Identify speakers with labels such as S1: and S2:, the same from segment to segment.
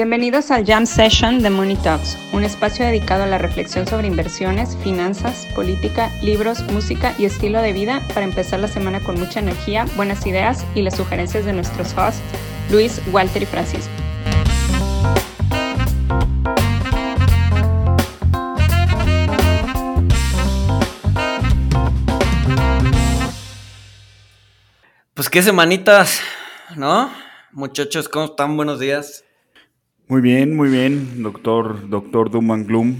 S1: Bienvenidos al Jam Session de Money Talks, un espacio dedicado a la reflexión sobre inversiones, finanzas, política, libros, música y estilo de vida para empezar la semana con mucha energía, buenas ideas y las sugerencias de nuestros hosts, Luis, Walter y Francisco.
S2: Pues qué semanitas, ¿no? Muchachos, ¿cómo están? Buenos días.
S3: Muy bien, muy bien, doctor, doctor Duman Gloom.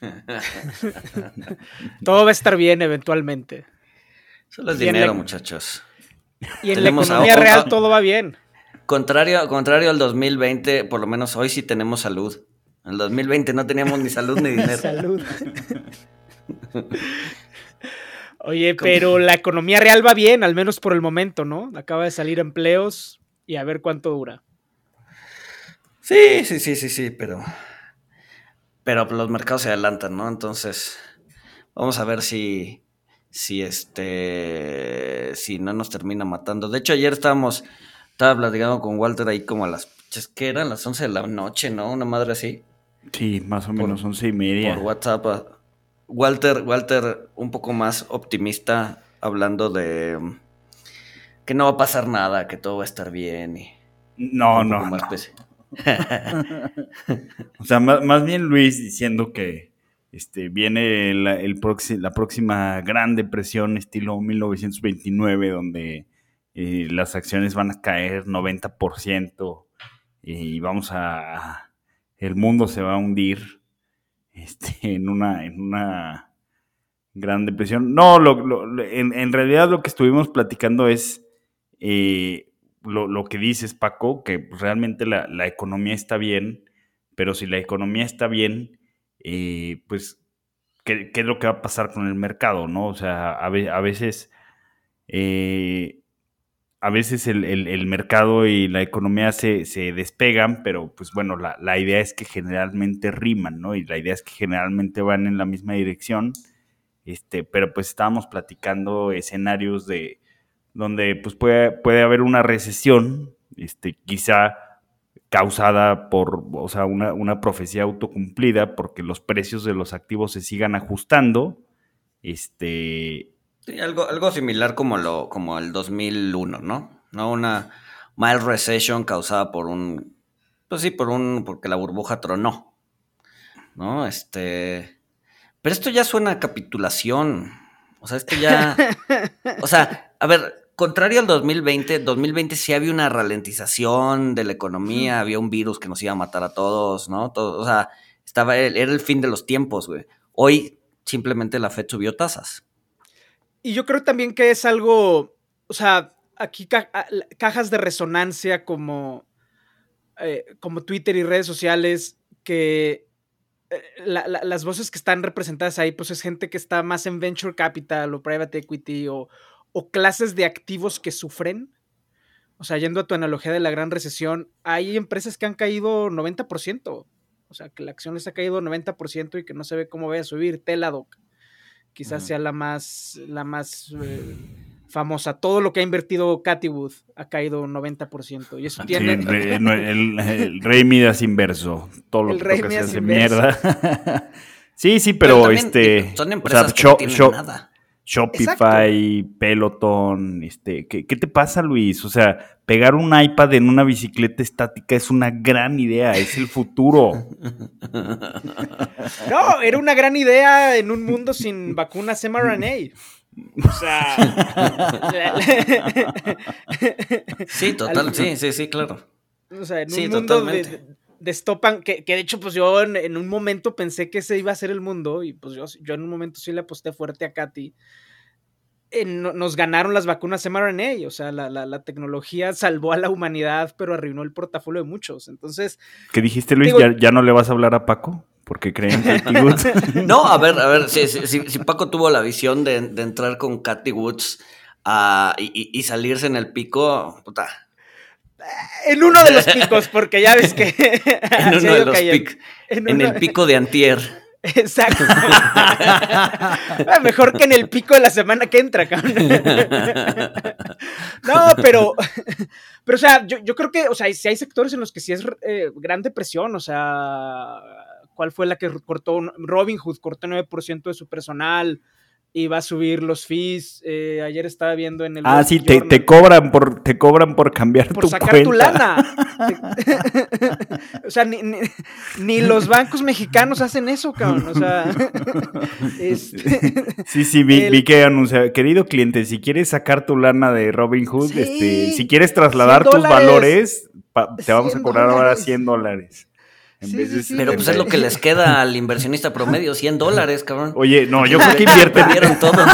S4: Todo va a estar bien eventualmente.
S2: Solo es dinero, muchachos.
S4: Y en la economía real todo va bien.
S2: Contrario, contrario al 2020, por lo menos hoy sí tenemos salud. En el 2020 no teníamos ni salud ni dinero.
S4: salud. Oye, pero la economía real va bien, al menos por el momento, ¿no? Acaba de salir empleos y a ver cuánto dura.
S2: Sí, sí, sí, sí, sí, pero. Pero los mercados se adelantan, ¿no? Entonces, vamos a ver si. Si este. Si no nos termina matando. De hecho, ayer estábamos. Estaba platicando con Walter ahí como a las. ¿Qué eran? Las 11 de la noche, ¿no? Una madre así.
S3: Sí, más o menos once y media.
S2: Por WhatsApp. Walter, Walter, un poco más optimista, hablando de que no va a pasar nada, que todo va a estar bien. Y
S3: no, no. no. o sea, más, bien Luis diciendo que este, viene la, el la próxima gran depresión estilo 1929, donde eh, las acciones van a caer 90% y vamos a... El mundo se va a hundir este, en, una, en una gran depresión. No, en, realidad lo que estuvimos platicando es eh, lo, que dices, Paco, que realmente la, economía está bien, pero si la economía está bien, eh, pues, ¿qué, es lo que va a pasar con el mercado? ¿no? O sea, a, veces... Eh, a veces el, mercado y la economía se, despegan, pero pues bueno, la, idea es que generalmente riman, ¿no? Y la idea es que generalmente van en la misma dirección. Este, pero pues estábamos platicando escenarios de donde pues puede, puede haber una recesión, este, quizá causada por, o sea, una, una profecía autocumplida porque los precios de los activos se sigan ajustando, este,
S2: Sí, algo, algo similar como, lo, como el 2001, ¿no? ¿no? Una mild recession causada por un, pues sí, por un, porque la burbuja tronó, ¿no? Este, pero esto ya suena a capitulación, o sea, esto ya, o sea, a ver, contrario al 2020, 2020 sí había una ralentización de la economía, había un virus que nos iba a matar a todos, ¿no? Todo, o sea, estaba, era el fin de los tiempos, güey. Hoy simplemente la Fed subió tasas.
S4: Y yo creo también que es algo, o sea, aquí cajas de resonancia como, eh, como Twitter y redes sociales que eh, las voces que están representadas ahí, pues es gente que está más en venture capital o private equity o, o clases de activos que sufren. O sea, yendo a tu analogía de la gran recesión, hay empresas que han caído 90%. O sea, que la acción les ha caído 90% y que no se ve cómo vaya a subir. Teladoc quizás sea la más, la más eh, famosa. Todo lo que ha invertido Cathy Wood ha caído 90%. Y eso tiene...
S3: el, rey Midas inverso. Todo lo que se hace mierda. sí, sí, pero, este...
S2: Son empresas que no tienen nada.
S3: Shopify, Peloton, este, ¿qué, ¿qué, te pasa, Luis? O sea, pegar un iPad en una bicicleta estática es una gran idea, es el futuro.
S4: No, era una gran idea en un mundo sin vacunas mRNA. O sea.
S2: sí, total, sí, sí, sí, claro.
S4: O sea, en un mundo de, destopan, que, que, de hecho, pues yo en, un momento pensé que ese iba a ser el mundo, y pues yo, yo en un momento sí le aposté fuerte a Katy. nos ganaron las vacunas mRNA, o sea, la, la, tecnología salvó a la humanidad, pero arruinó el portafolio de muchos. Entonces.
S3: ¿Qué dijiste, Luis? ¿Ya, ¿Ya, no le vas a hablar a Paco? Porque creen que Woods.
S2: no, a ver, a ver, si, si, Paco tuvo la visión de, de entrar con Katy Woods uh, y, y, salirse en el pico, puta,
S4: en uno de los picos, porque ya ves que.
S2: en uno de los picos. En, el pico de Antier.
S4: Exacto. Ah, Mejor que en el pico de la semana que entra, cabrón. no, pero, pero, o sea, yo, yo, creo que, o sea, si hay sectores en los que sí es eh, gran depresión, o sea, ¿cuál fue la que cortó? Robin Hood cortó 9% de su personal y va a subir los fees. Eh, ayer estaba viendo en el.
S3: Ah, sí, te, te, cobran por, te cobran por cambiar
S4: por
S3: tu
S4: sacar
S3: cuenta.
S4: tu lana. o sea, ni, ni, ni, los bancos mexicanos hacen eso, cabrón. O sea.
S3: este, sí, sí, vi, el, vi, que anunciaba, querido cliente, si quieres sacar tu lana de Robin Hood, sí, este, si quieres trasladar tus valores, pa, te vamos a cobrar dólares. ahora 100 dólares.
S2: Sí, sí, sí, pero pues es lo que les queda al inversionista promedio, 100 dólares, cabrón.
S3: Oye, no, yo creo que invierten.
S2: Perdieron todo.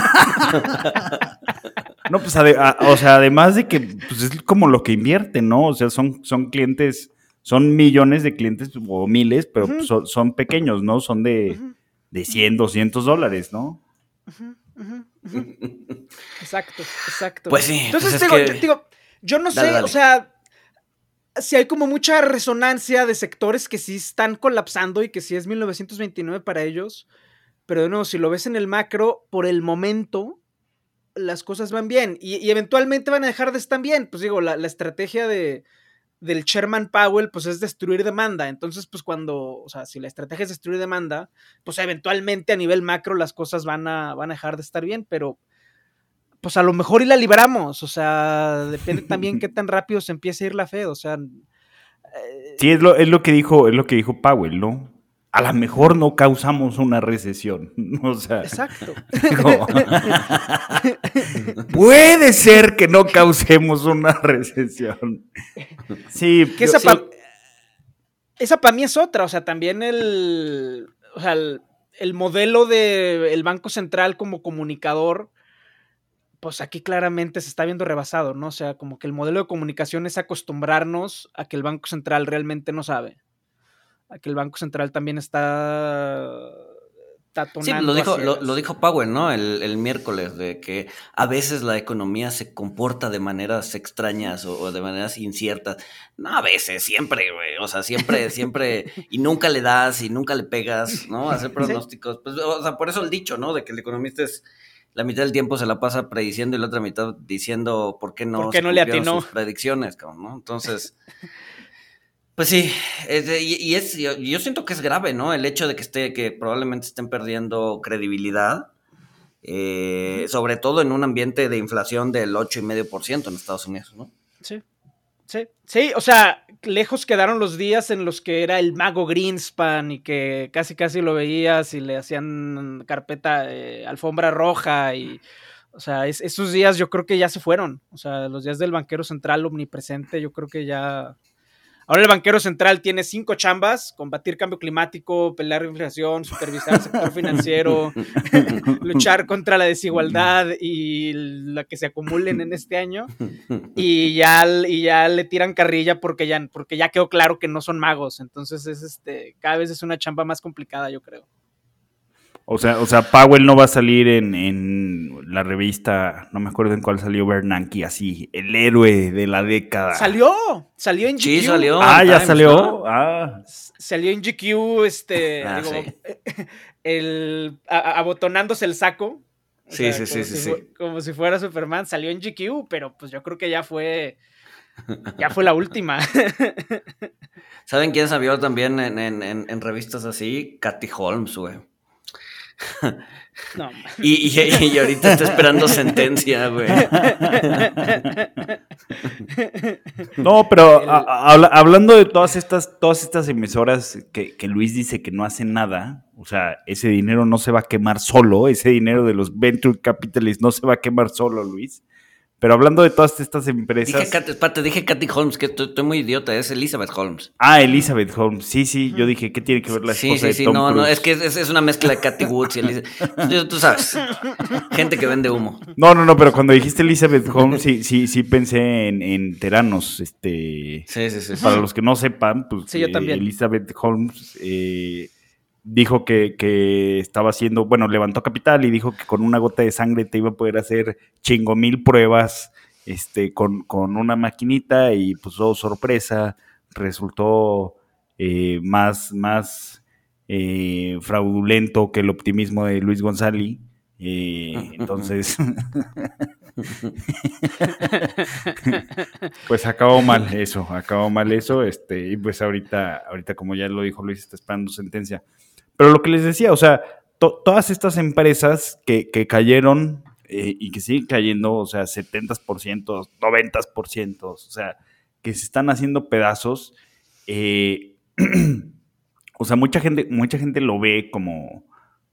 S3: no, pues, a, o sea, además de que pues, es como lo que invierten, ¿no? O sea, son, son clientes, son millones de clientes o miles, pero uh -huh. son, son, pequeños, ¿no? Son de, uh -huh. de 100, 200 dólares, ¿no?
S4: Uh -huh. Exacto, exacto.
S2: Pues sí.
S4: Entonces,
S2: pues
S4: digo,
S2: que...
S4: digo, yo no
S2: Dale,
S4: sé,
S2: dale.
S4: o sea si hay como mucha resonancia de sectores que sí están colapsando y que sí es 1929 para ellos. Pero de nuevo, si lo ves en el macro, por el momento las cosas van bien y, eventualmente van a dejar de estar bien. Pues digo, la, la estrategia de, del Sherman Powell pues es destruir demanda. Entonces, pues cuando, o sea, si la estrategia es destruir demanda, pues eventualmente a nivel macro las cosas van a, van a dejar de estar bien, pero pues a lo mejor y la libramos, o sea, depende también qué tan rápido se empiece a ir la Fed, o sea...
S3: Eh... Sí, es lo, es lo que dijo, es lo que dijo Powell, ¿no? A lo mejor no causamos una recesión, o sea...
S4: Exacto.
S3: Puede ser que no causemos una recesión. Sí,
S4: que esa, sí. Pa, esa para mí es otra, o sea, también el... O sea, el, el modelo del de Banco Central como comunicador pues aquí claramente se está viendo rebasado, ¿no? O sea, como que el modelo de comunicación es acostumbrarnos a que el Banco Central realmente no sabe. A que el Banco Central también está
S2: Sí, lo dijo, lo, lo, dijo Powell, ¿no? El, el, miércoles, de que a veces la economía se comporta de maneras extrañas o, o de maneras inciertas. No, a veces, siempre, güey. O sea, siempre, siempre. Y nunca le das y nunca le pegas, ¿no? Hacer pronósticos. Pues, o sea, por eso el dicho, ¿no? De que el economista es la mitad del tiempo se la pasa prediciendo y la otra mitad diciendo por qué no,
S4: ¿Por qué no le atinó
S2: sus predicciones, ¿no? Entonces, pues sí, es, y, es, yo, yo, siento que es grave, ¿no? El hecho de que esté, que probablemente estén perdiendo credibilidad, eh, sobre todo en un ambiente de inflación del 8,5% en Estados Unidos, ¿no?
S4: Sí. Sí, sí, o sea, lejos quedaron los días en los que era el mago Greenspan y que casi casi lo veías y le hacían carpeta, eh, alfombra roja y, o sea, es, esos días yo creo que ya se fueron, o sea, los días del banquero central omnipresente yo creo que ya... Ahora el banquero central tiene cinco chambas, combatir cambio climático, pelear la inflación, supervisar el sector financiero, luchar contra la desigualdad y la que se acumulen en este año. Y ya, y ya le tiran carrilla porque ya, porque ya quedó claro que no son magos. Entonces es este, cada vez es una chamba más complicada, yo creo.
S3: O sea, o sea, Powell no va a salir en, en, la revista, no me acuerdo en cuál salió Bernanke, así, el héroe de la década.
S4: Salió, salió en GQ.
S2: Sí, salió.
S3: Ah, ya salió. ¿no? Ah.
S4: Salió en GQ, este, ah, digo, sí. el, a, abotonándose el saco.
S2: Sí, sea, sí, sí,
S4: si,
S2: sí,
S4: Como si fuera Superman, salió en GQ, pero pues yo creo que ya fue, ya fue la última.
S2: ¿Saben quién salió también en, en, en revistas así? Katy Holmes, güey.
S4: No.
S2: Y, y, y, ahorita está esperando sentencia, güey.
S3: No, pero a, a, hablando de todas estas, todas estas emisoras que, que, Luis dice que no hacen nada, o sea, ese dinero no se va a quemar solo, ese dinero de los venture capitalists no se va a quemar solo, Luis. Pero hablando de todas estas empresas.
S2: Dije, Kat, espérate, dije Katy Holmes, que estoy, estoy, muy idiota, es Elizabeth Holmes.
S3: Ah, Elizabeth Holmes, sí, sí, yo dije, ¿qué tiene que ver la esposa
S2: sí, sí, sí,
S3: de Tom
S2: no,
S3: Cruise?
S2: no, es que es, es, una mezcla de Katy Woods y Elizabeth. Tú sabes, gente que vende humo.
S3: No, no, no, pero cuando dijiste Elizabeth Holmes, sí, sí, sí pensé en, en Teranos, este.
S2: Sí, sí, sí.
S3: Para los que no sepan, pues
S4: sí, yo también.
S3: Eh, Elizabeth Holmes eh, dijo que, que, estaba haciendo, bueno, levantó capital y dijo que con una gota de sangre te iba a poder hacer chingo mil pruebas este, con, con, una maquinita y pues oh, sorpresa, resultó eh, más, más eh, fraudulento que el optimismo de Luis González. Eh, entonces, pues acabó mal eso, acabó mal eso, este, y pues ahorita, ahorita como ya lo dijo Luis, está esperando sentencia. Pero lo que les decía, o sea, todas estas empresas que, cayeron eh, y que siguen cayendo, o sea, 70%, 90%, o sea, que se están haciendo pedazos, eh, o sea, mucha gente, mucha gente lo ve como,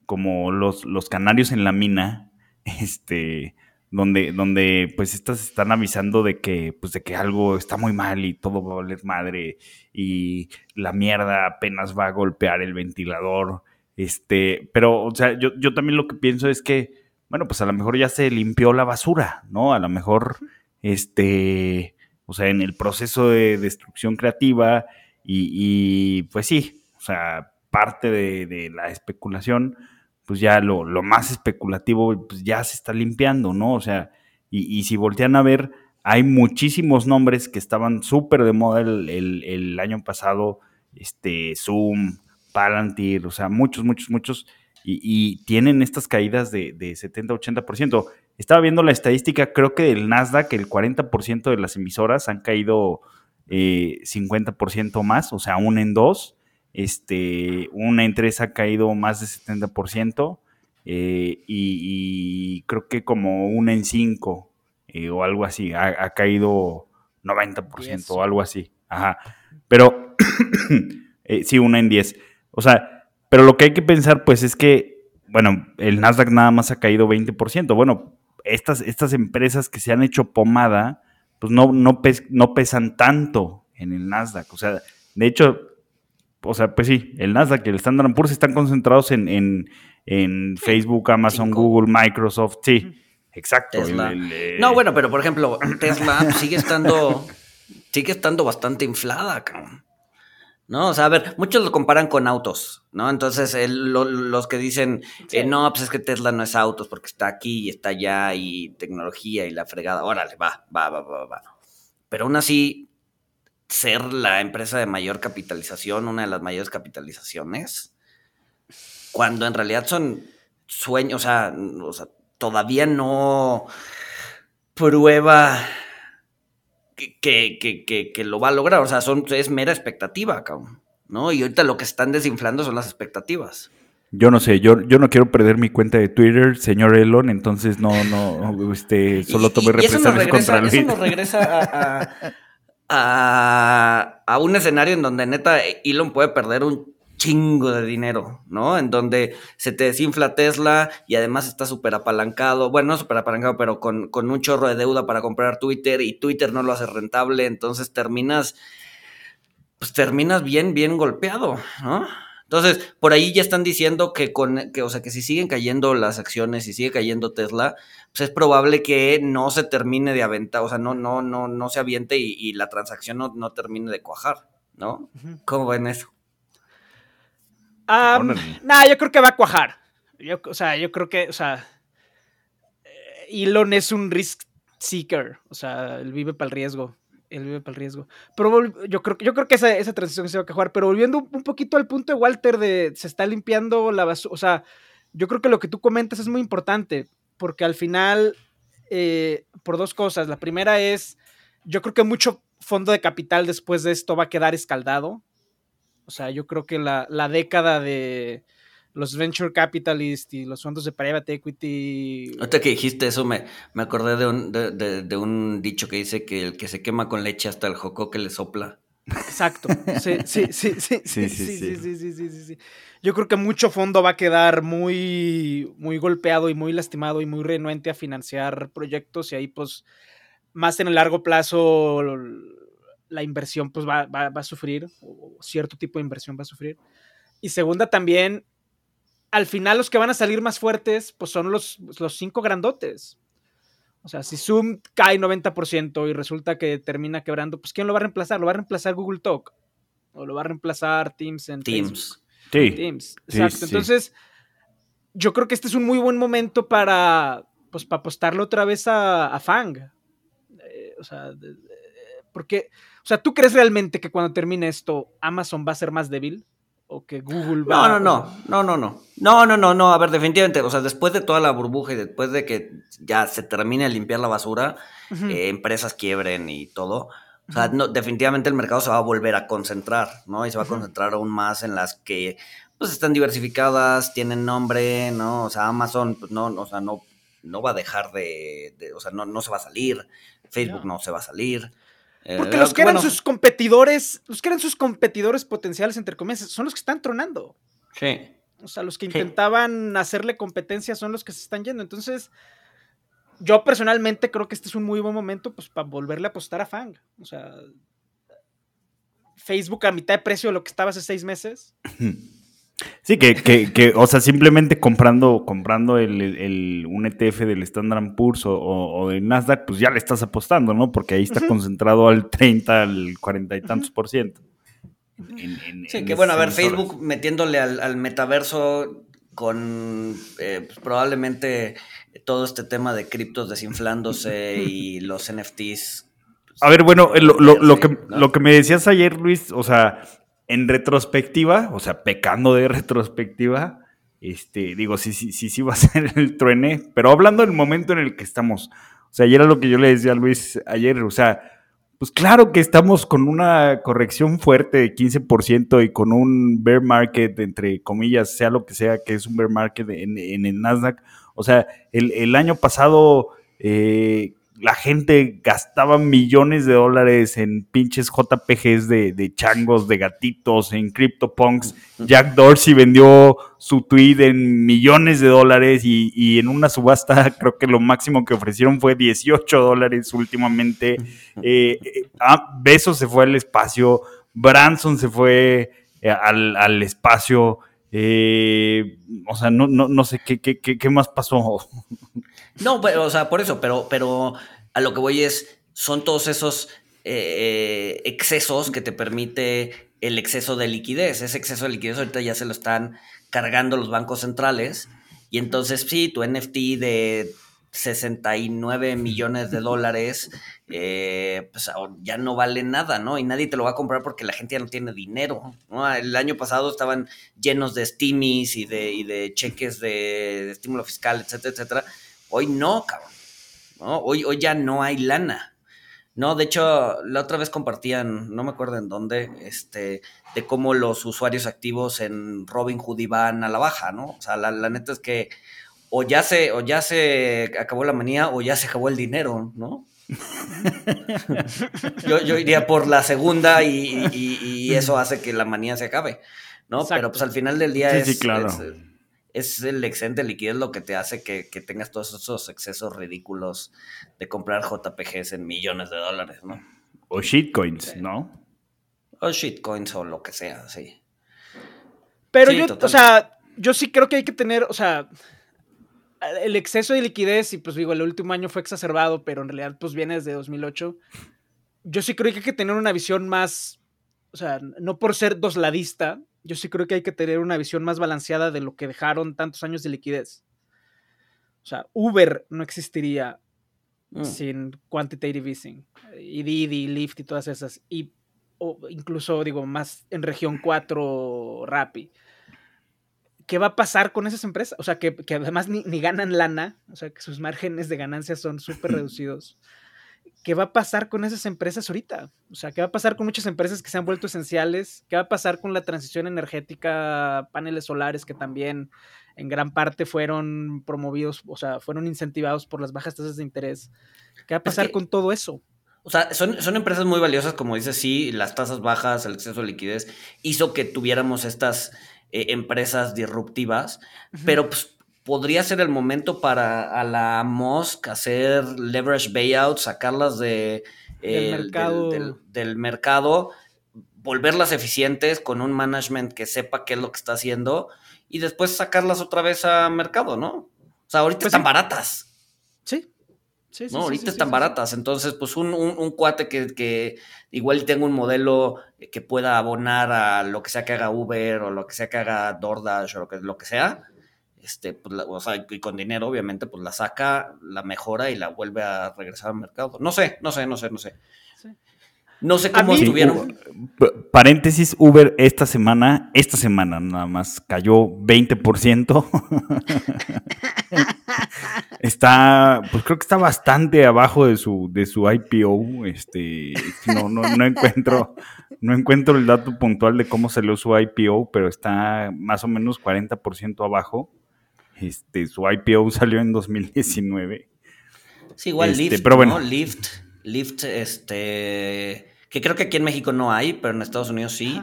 S3: como los, los canarios en la mina, este, donde, donde pues estas están avisando de que, pues de que algo está muy mal y todo va a valer madre y la mierda apenas va a golpear el ventilador. Este, pero, o sea, yo, yo también lo que pienso es que, bueno, pues a lo mejor ya se limpió la basura, ¿no? A lo mejor, este, o sea, en el proceso de destrucción creativa y, pues sí, o sea, parte de la especulación, pues ya lo, más especulativo, pues ya se está limpiando, ¿no? O sea, y, si voltean a ver, hay muchísimos nombres que estaban súper de moda el, año pasado, este, Zoom, Palantir, o sea, muchos, muchos, muchos, y, tienen estas caídas de, de 70-80%. Estaba viendo la estadística, creo que del Nasdaq, el 40% de las emisoras han caído eh, 50% más, o sea, un en dos. Este, una en tres ha caído más de 70%. Eh, y, creo que como una en cinco eh, o algo así, ha, caído 90% o algo así. Ajá. Pero, eh, sí, una en 10. O sea, pero lo que hay que pensar, pues, es que, bueno, el Nasdaq nada más ha caído 20%. Bueno, estas, estas empresas que se han hecho pomada, pues no, no, no pesan tanto en el Nasdaq. O sea, de hecho, o sea, pues sí, el Nasdaq y el Standard Poor's están concentrados en, Facebook, Amazon, Google, Microsoft, sí, exacto.
S2: Eh, no, bueno, pero por ejemplo, Tesla sigue estando, sigue estando bastante inflada, cabrón. ¿no? O sea, a ver, muchos lo comparan con autos, ¿no? Entonces, los que dicen, eh, no, pues es que Tesla no es autos porque está aquí y está allá y tecnología y la fregada, órale, va, va, va, va, va. Pero aún así, ser la empresa de mayor capitalización, una de las mayores capitalizaciones, cuando en realidad son sueños, o sea, todavía no prueba que, que, que, lo va a lograr, o sea, son, es mera expectativa, ¿no? Y ahorita lo que están desinflando son las expectativas.
S3: Yo no sé, yo, yo no quiero perder mi cuenta de Twitter, señor Elon, entonces no, no, este, solo tomé represalias contra
S2: Eso nos regresa a a, un escenario en donde neta Elon puede perder un chingo de dinero, ¿no? En donde se te desinfla Tesla y además está súper apalancado, bueno, no súper apalancado, pero con, con, un chorro de deuda para comprar Twitter y Twitter no lo hace rentable, entonces terminas, pues terminas bien, bien golpeado, ¿no? Entonces, por ahí ya están diciendo que con, que, o sea, que si siguen cayendo las acciones y sigue cayendo Tesla, pues es probable que no se termine de aventar, o sea, no, no, no, no se aviente y, la transacción no, termine de cuajar, ¿no? ¿Cómo ven eso?
S4: Nada, yo creo que va a cuajar. Yo, o sea, yo creo que, o sea, eh, Elon es un risk seeker, o sea, él vive para el riesgo él vive para el riesgo. Pero yo creo, yo creo que esa, esa transición se va a jugar. Pero volviendo un poquito al punto de Walter de se está limpiando la basura. O sea, yo creo que lo que tú comentas es muy importante. Porque al final, eh, por dos cosas. La primera es, yo creo que mucho fondo de capital después de esto va a quedar escaldado. O sea, yo creo que la, la década de los venture capitalists y los fondos de private equity.
S2: Ahorita que dijiste eso, me, me acordé de un, de, un dicho que dice que el que se quema con leche hasta el joco que le sopla.
S4: Exacto. Sí, sí, sí, sí, sí, sí, sí, sí, sí, sí, Yo creo que mucho fondo va a quedar muy, muy golpeado y muy lastimado y muy renuente a financiar proyectos y ahí pues más en el largo plazo la inversión pues va, va, va a sufrir, o cierto tipo de inversión va a sufrir. Y segunda también, al final los que van a salir más fuertes, pues son los, los cinco grandotes. O sea, si Zoom cae 90% y resulta que termina quebrando, pues ¿quién lo va a reemplazar? ¿Lo va a reemplazar Google Talk? ¿O lo va a reemplazar Teams en
S2: Teams?
S3: Sí.
S4: Teams. Exacto. Entonces, yo creo que este es un muy buen momento para, pues, para apostarle otra vez a, Fang. Eh, o sea, porque, o sea, ¿tú crees realmente que cuando termine esto Amazon va a ser más débil? O que Google
S2: va. No, no, no, no, no, no. No, no, no, no. A ver, definitivamente, o sea, después de toda la burbuja y después de que ya se termine de limpiar la basura, eh, empresas quiebren y todo. O sea, no, definitivamente el mercado se va a volver a concentrar, ¿no? Y se va a concentrar aún más en las que pues están diversificadas, tienen nombre, ¿no? O sea, Amazon, pues no, o sea, no, no va a dejar de, o sea, no, no se va a salir, Facebook no, se va a salir.
S4: Eh, Porque los que eran sus competidores, los que eran sus competidores potenciales, entre comillas, son los que están tronando.
S2: Sí.
S4: O sea, los que intentaban hacerle competencia son los que se están yendo. Entonces, yo personalmente creo que este es un muy buen momento pues, para volverle a apostar a Fang. O sea, Facebook a mitad de precio de lo que estaba hace seis meses.
S3: Sí, que, que, que, o sea, simplemente comprando, comprando el, el, un ETF del Standard Poor's o, o, del Nasdaq, pues ya le estás apostando, ¿no? Porque ahí está concentrado al 30, al 40 y tantos por ciento.
S2: sí, que bueno, a ver, Facebook metiéndole al, metaverso con eh, pues, probablemente todo este tema de criptos desinflándose y los NFTs.
S3: Pues, a ver, bueno, lo, lo, lo, que, lo que me decías ayer, Luis, o sea, en retrospectiva, o sea, pecando de retrospectiva, este, digo, sí, sí, sí, sí va a ser el truene, pero hablando del momento en el que estamos, o sea, ayer era lo que yo le decía a Luis ayer, o sea, pues claro que estamos con una corrección fuerte de 15% y con un bear market, entre comillas, sea lo que sea que es un bear market en, el Nasdaq. O sea, el, el año pasado eh, la gente gastaba millones de dólares en pinches JPGs de, changos, de gatitos, en CryptoPunks. Jack Dorsey vendió su tweet en millones de dólares y, en una subasta creo que lo máximo que ofrecieron fue 18 dólares últimamente. Eh, eh, ah, Besos se fue al espacio, Branson se fue eh, al, espacio. o sea, no, no, no sé qué, qué, qué más pasó.
S2: No, o sea, por eso, pero, pero a lo que voy es, son todos esos eh, excesos que te permite el exceso de liquidez. Ese exceso de liquidez ahorita ya se lo están cargando los bancos centrales. Y entonces, sí, tu NFT de 69 millones de dólares, eh, pues ya no vale nada, ¿no? Y nadie te lo va a comprar porque la gente ya no tiene dinero. El año pasado estaban llenos de stimis y de, y de cheques de, de estímulo fiscal, etcétera, etcétera Hoy no, cabrón. ¿no? Hoy, hoy ya no hay lana. No, de hecho, la otra vez compartían, no me acuerdo en dónde, este, de cómo los usuarios activos en Robinhood iban a la baja, ¿no? O sea, la, neta es que o ya se, o ya se acabó la manía o ya se acabó el dinero, ¿no? yo, yo, iría por la segunda y, eso hace que la manía se acabe, ¿no? Pero pues al final del día es,
S3: claro
S2: es el excedente de liquidez lo que te hace que, tengas todos esos excesos ridículos de comprar JPGs en millones de dólares, ¿no?
S3: O shitcoins, ¿no?
S2: O shitcoins o lo que sea, sí.
S4: Pero yo, o sea, yo sí creo que hay que tener, o sea, el exceso de liquidez, y pues digo, el último año fue exacerbado, pero en realidad pues viene desde 2008. Yo sí creo que hay que tener una visión más, o sea, no por ser dosladista, yo sí creo que hay que tener una visión más balanceada de lo que dejaron tantos años de liquidez. O sea, Uber no existiría mm. sin quantitative easing. Y Didi, Lyft y todas esas. Y incluso, digo, más en región 4, Rappi. ¿Qué va a pasar con esas empresas? O sea, que, además ni, ni, ganan lana, o sea, que sus márgenes de ganancia son súper reducidos. ¿Qué va a pasar con esas empresas ahorita? O sea, ¿qué va a pasar con muchas empresas que se han vuelto esenciales? ¿Qué va a pasar con la transición energética, paneles solares que también en gran parte fueron promovidos, o sea, fueron incentivados por las bajas tasas de interés? ¿Qué va a pasar con todo eso?
S2: O sea, son, son, empresas muy valiosas, como dices, sí, las tasas bajas, el exceso de liquidez, hizo que tuviéramos estas eh, empresas disruptivas, pero pues podría ser el momento para a la Musk hacer leverage buyouts, sacarlas de, del, mercado. volverlas eficientes con un management que sepa qué es lo que está haciendo y después sacarlas otra vez a mercado, ¿no? O sea, ahorita pues están baratas.
S4: Sí. Sí,
S2: no, ahorita están baratas. Entonces, pues un, un, cuate que, que, igual tenga un modelo que pueda abonar a lo que sea que haga Uber o lo que sea que haga DoorDash o lo que, lo que sea, este, pues, o sea, y con dinero, obviamente, pues la saca, la mejora y la vuelve a regresar al mercado. No sé, no sé, no sé, no sé. No sé cómo estuvieron.
S3: paréntesis, Uber esta semana, esta semana nada más cayó 20%. está, pues creo que está bastante abajo de su, de su IPO. Este, no, no, no encuentro, no encuentro el dato puntual de cómo salió su IPO, pero está más o menos 40% abajo. Este, su IPO salió en 2019.
S2: Sí, igual este, Lyft, pero bueno. Lyft, Lyft, este, que creo que aquí en México no hay, pero en Estados Unidos sí.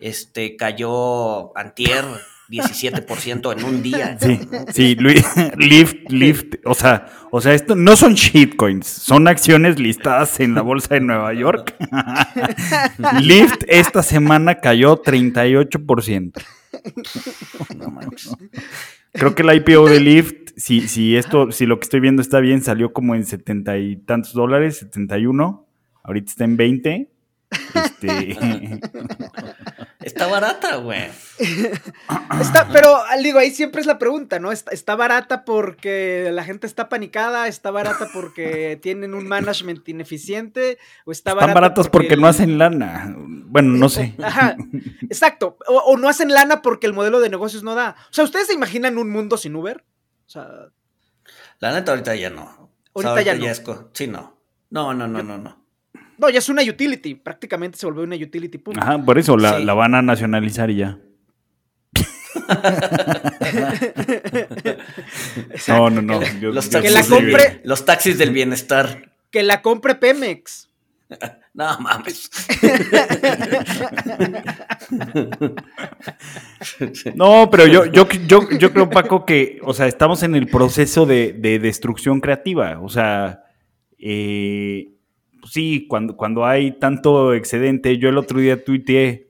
S2: Este, cayó antier 17% en un día.
S3: Sí, sí, Lyft, Lyft, o sea, o sea, esto no son shitcoins, son acciones listadas en la bolsa de Nueva York. Lyft esta semana cayó 38%. No manches. Creo que el IPO de Lyft, si, si esto, si lo que estoy viendo está bien, salió como en setenta y tantos dólares, 71. Ahorita está en 20. Este...
S2: Está barata, güey.
S4: Está, pero digo, ahí siempre es la pregunta, ¿no? Está, barata porque la gente está panicada, está barata porque tienen un management ineficiente, o está
S3: Están baratos porque, no hacen lana. Bueno, no sé.
S4: Ajá, exacto. O, no hacen lana porque el modelo de negocios no da. O sea, ¿ustedes se imaginan un mundo sin Uber? O sea.
S2: La neta, ahorita ya no.
S4: Ahorita, ya no.
S2: Sí, no. No, no, no, no, no.
S4: No, ya es una utility. Prácticamente se volvió una utility pública.
S3: Ajá, por eso la, van a nacionalizar y ya. no, no, no.
S2: los, taxis los taxis del bienestar.
S4: Que la compre Pemex.
S2: No mames.
S3: no, pero yo, yo, yo, yo creo, Paco, que, o sea, estamos en el proceso de, de destrucción creativa. O sea, eh, sí, cuando, cuando hay tanto excedente, yo el otro día tuiteé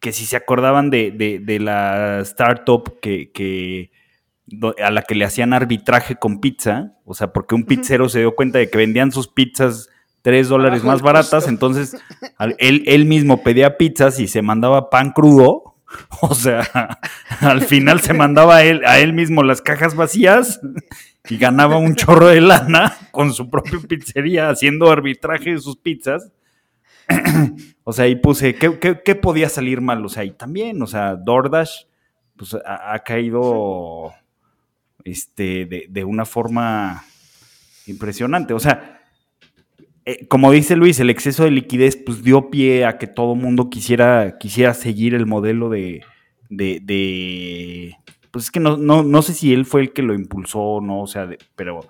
S3: que si se acordaban de, la startup que, a la que le hacían arbitraje con pizza, o sea, porque un pizzero se dio cuenta de que vendían sus pizzas tres dólares más baratas, entonces él, él mismo pedía pizzas y se mandaba pan crudo, o sea, al final se mandaba a él, a él mismo las cajas vacías y ganaba un chorro de lana con su propia pizzería haciendo arbitraje de sus pizzas. o sea, ahí puse, ¿qué, podía salir mal? O sea, y también, o sea, DoorDash pues, ha, caído este, de, una forma impresionante. O sea, eh, como dice Luis, el exceso de liquidez pues dio pie a que todo mundo quisiera, quisiera seguir el modelo de, de, pues es que no, no, sé si él fue el que lo impulsó o no, o sea, pero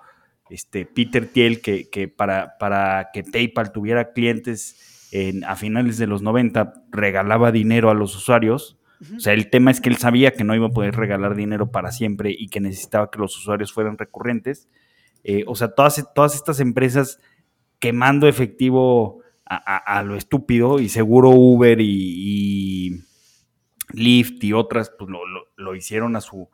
S3: este Peter Thiel, que, que para, para, que PayPal tuviera clientes en, a finales de los 90, regalaba dinero a los usuarios. O sea, el tema es que él sabía que no iba a poder regalar dinero para siempre y que necesitaba que los usuarios fueran recurrentes. Eh, o sea, todas, todas estas empresas quemando efectivo a, lo estúpido y seguro Uber y Lyft y otras, pues lo, hicieron a su,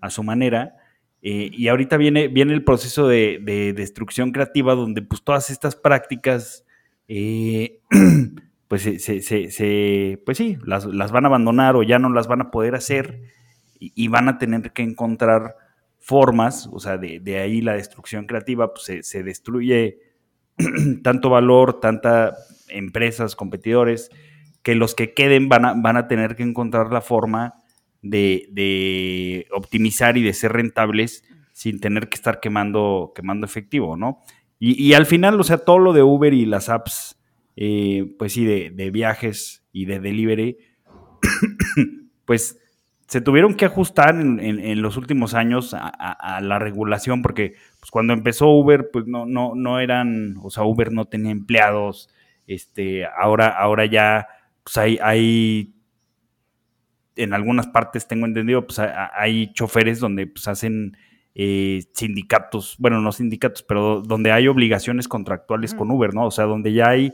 S3: a su manera. Eh, y ahorita viene, viene el proceso de, destrucción creativa donde pues todas estas prácticas, eh, pues, se, pues sí, las, van a abandonar o ya no las van a poder hacer y, van a tener que encontrar formas, o sea, de, de ahí la destrucción creativa, pues se, destruye tanto valor, tanta empresas, competidores, que los que queden van a, van a tener que encontrar la forma de, optimizar y de ser rentables sin tener que estar quemando, quemando efectivo, ¿no? Y, al final, o sea, todo lo de Uber y las apps, eh, pues sí, de, viajes y de delivery, pues se tuvieron que ajustar en, los últimos años a, la regulación, porque pues, cuando empezó Uber, pues no, no, no eran, o sea, Uber no tenía empleados, este, ahora, ahora ya pues hay, hay en algunas partes tengo entendido, pues hay choferes donde pues hacen eh, sindicatos, bueno, no sindicatos, pero donde hay obligaciones contractuales con Uber, ¿no? O sea, donde ya hay,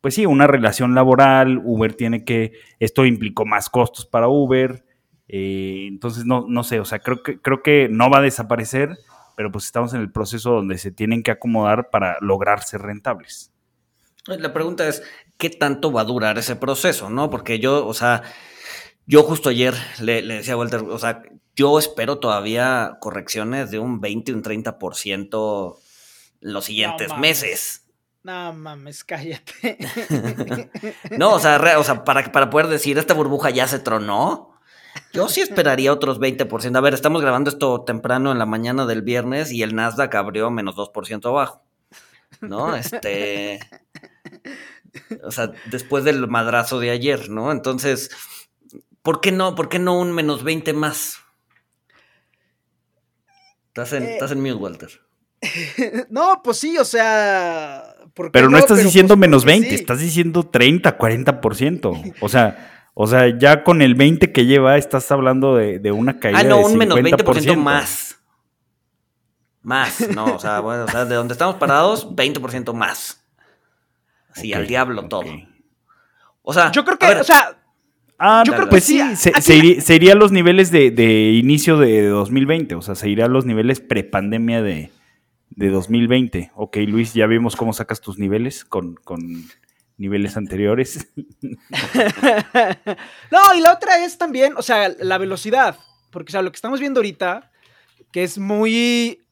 S3: pues sí, una relación laboral, Uber tiene que, esto implicó más costos para Uber, eh, entonces no, no sé, o sea, creo que, creo que no va a desaparecer, pero pues estamos en el proceso donde se tienen que acomodar para lograr ser rentables.
S2: La pregunta es, ¿qué tanto va a durar ese proceso? ¿No? Porque yo, o sea, yo justo ayer le, decía a Walter, o sea, yo espero todavía correcciones de un 20, un 30% los siguientes meses.
S4: No mames, cállate.
S2: no, o sea, o sea para, para poder decir, esta burbuja ya se tronó. Yo sí esperaría otros 20%. A ver, estamos grabando esto temprano en la mañana del viernes y el Nasdaq abrió menos 2% abajo. ¿No? Este. O sea, después del madrazo de ayer, ¿no? Entonces, ¿por qué no, por qué no un menos 20 más? Estás en, eh, estás en mute, Walter.
S4: no, pues sí, o sea.
S3: Pero no, estás diciendo pues menos 20, estás diciendo 30, 40%. O sea, o sea, ya con el 20 que lleva, estás hablando de, una caída. Ah, no, un menos 20%
S2: más. Más, no, o sea, bueno, o sea, de donde estamos parados, 20% más. Sí, al diablo todo.
S4: O sea, yo creo que, o sea,
S3: Ah, yo creo que pues sí, se, iría, a los niveles de, inicio de 2020, o sea, se iría a los niveles prepandemia de, de 2020. Ok, Luis, ya vimos cómo sacas tus niveles con, con niveles anteriores.
S4: no, y la otra es también, o sea, la velocidad, porque o sea, lo que estamos viendo ahorita, que es muy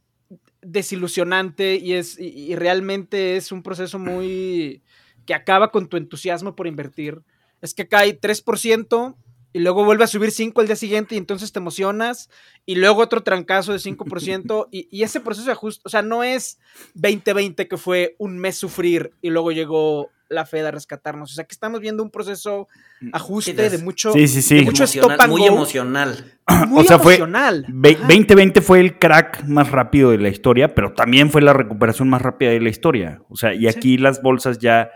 S4: desilusionante y es y realmente es un proceso muy que acaba con tu entusiasmo por invertir es que cae 3% y luego vuelve a subir 5 el día siguiente y entonces te emocionas y luego otro trancazo de 5% y, y ese proceso de ajuste, o sea, no es 2020 que fue un mes sufrir y luego llegó la Fed a rescatarnos, o sea, que estamos viendo un proceso mm, ajuste de mucho,
S3: sí, sí, sí.
S2: mucho emocional, muy emocional.
S4: Muy o sea, emocional.
S3: fue 2020 fue el crack más rápido de la historia, pero también fue la recuperación más rápida de la historia. O sea, y aquí las bolsas ya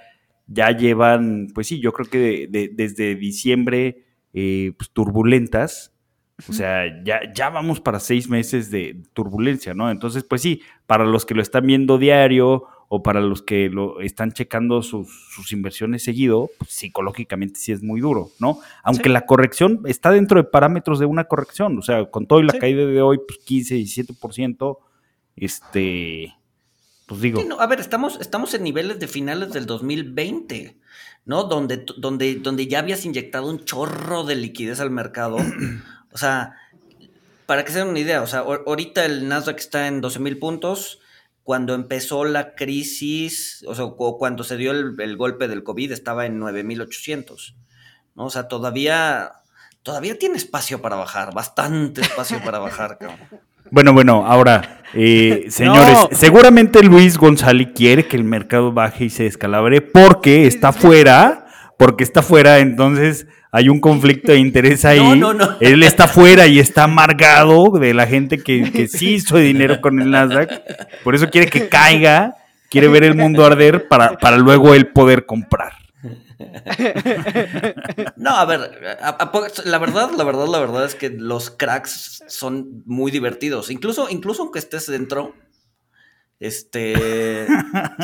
S3: ya llevan, pues sí, yo creo que desde diciembre, eh, pues, turbulentas. O sea, ya, ya vamos para seis meses de turbulencia, ¿no? Entonces, pues sí, para los que lo están viendo diario o para los que lo están checando sus, inversiones seguido, pues, psicológicamente sí es muy duro, ¿no? Aunque la corrección está dentro de parámetros de una corrección, o sea, con todo y la caída de hoy, pues 15, 17%, este, pues
S2: a ver, estamos, estamos en niveles de finales del 2020, ¿no? Donde, donde, donde ya habías inyectado un chorro de liquidez al mercado. o sea, para que se den una idea, o sea, ahorita el Nasdaq está en 12 mil puntos. Cuando empezó la crisis, o sea, cuando se dio el, golpe del COVID, estaba en 9800. ¿no? O sea, todavía, todavía tiene espacio para bajar, bastante espacio para bajar, cabrón.
S3: Bueno, bueno, ahora, eh, señores, seguramente Luis González quiere que el mercado baje y se descalabre porque está fuera, porque está fuera, entonces hay un conflicto de interés ahí. No, no, no. Él está fuera y está amargado de la gente que, que sí hizo dinero con el Nasdaq. Por eso quiere que caiga, quiere ver el mundo arder para, para luego él poder comprar.
S2: no, a ver, la verdad, la verdad, la verdad es que los cracks son muy divertidos. Incluso, incluso aunque estés dentro, este,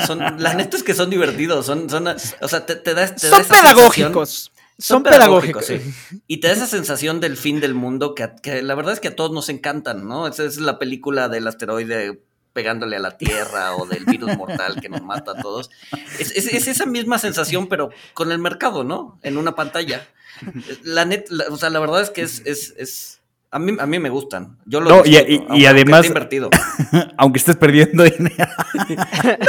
S2: son, la neta es que son divertidos, son, son, o sea, te, da,
S4: son pedagógicos. Son, pedagógicos, sí.
S2: Y te da esa sensación del fin del mundo que, que, la verdad es que a todos nos encantan, ¿no? Esa es la película del asteroide pegándole a la tierra o del virus mortal que nos mata a todos. Es, esa misma sensación, pero con el mercado, ¿no? En una pantalla. La net, o sea, la verdad es que es, es, a mí, a mí me gustan. Yo lo
S3: no, y, además, invertido. aunque estés perdiendo dinero.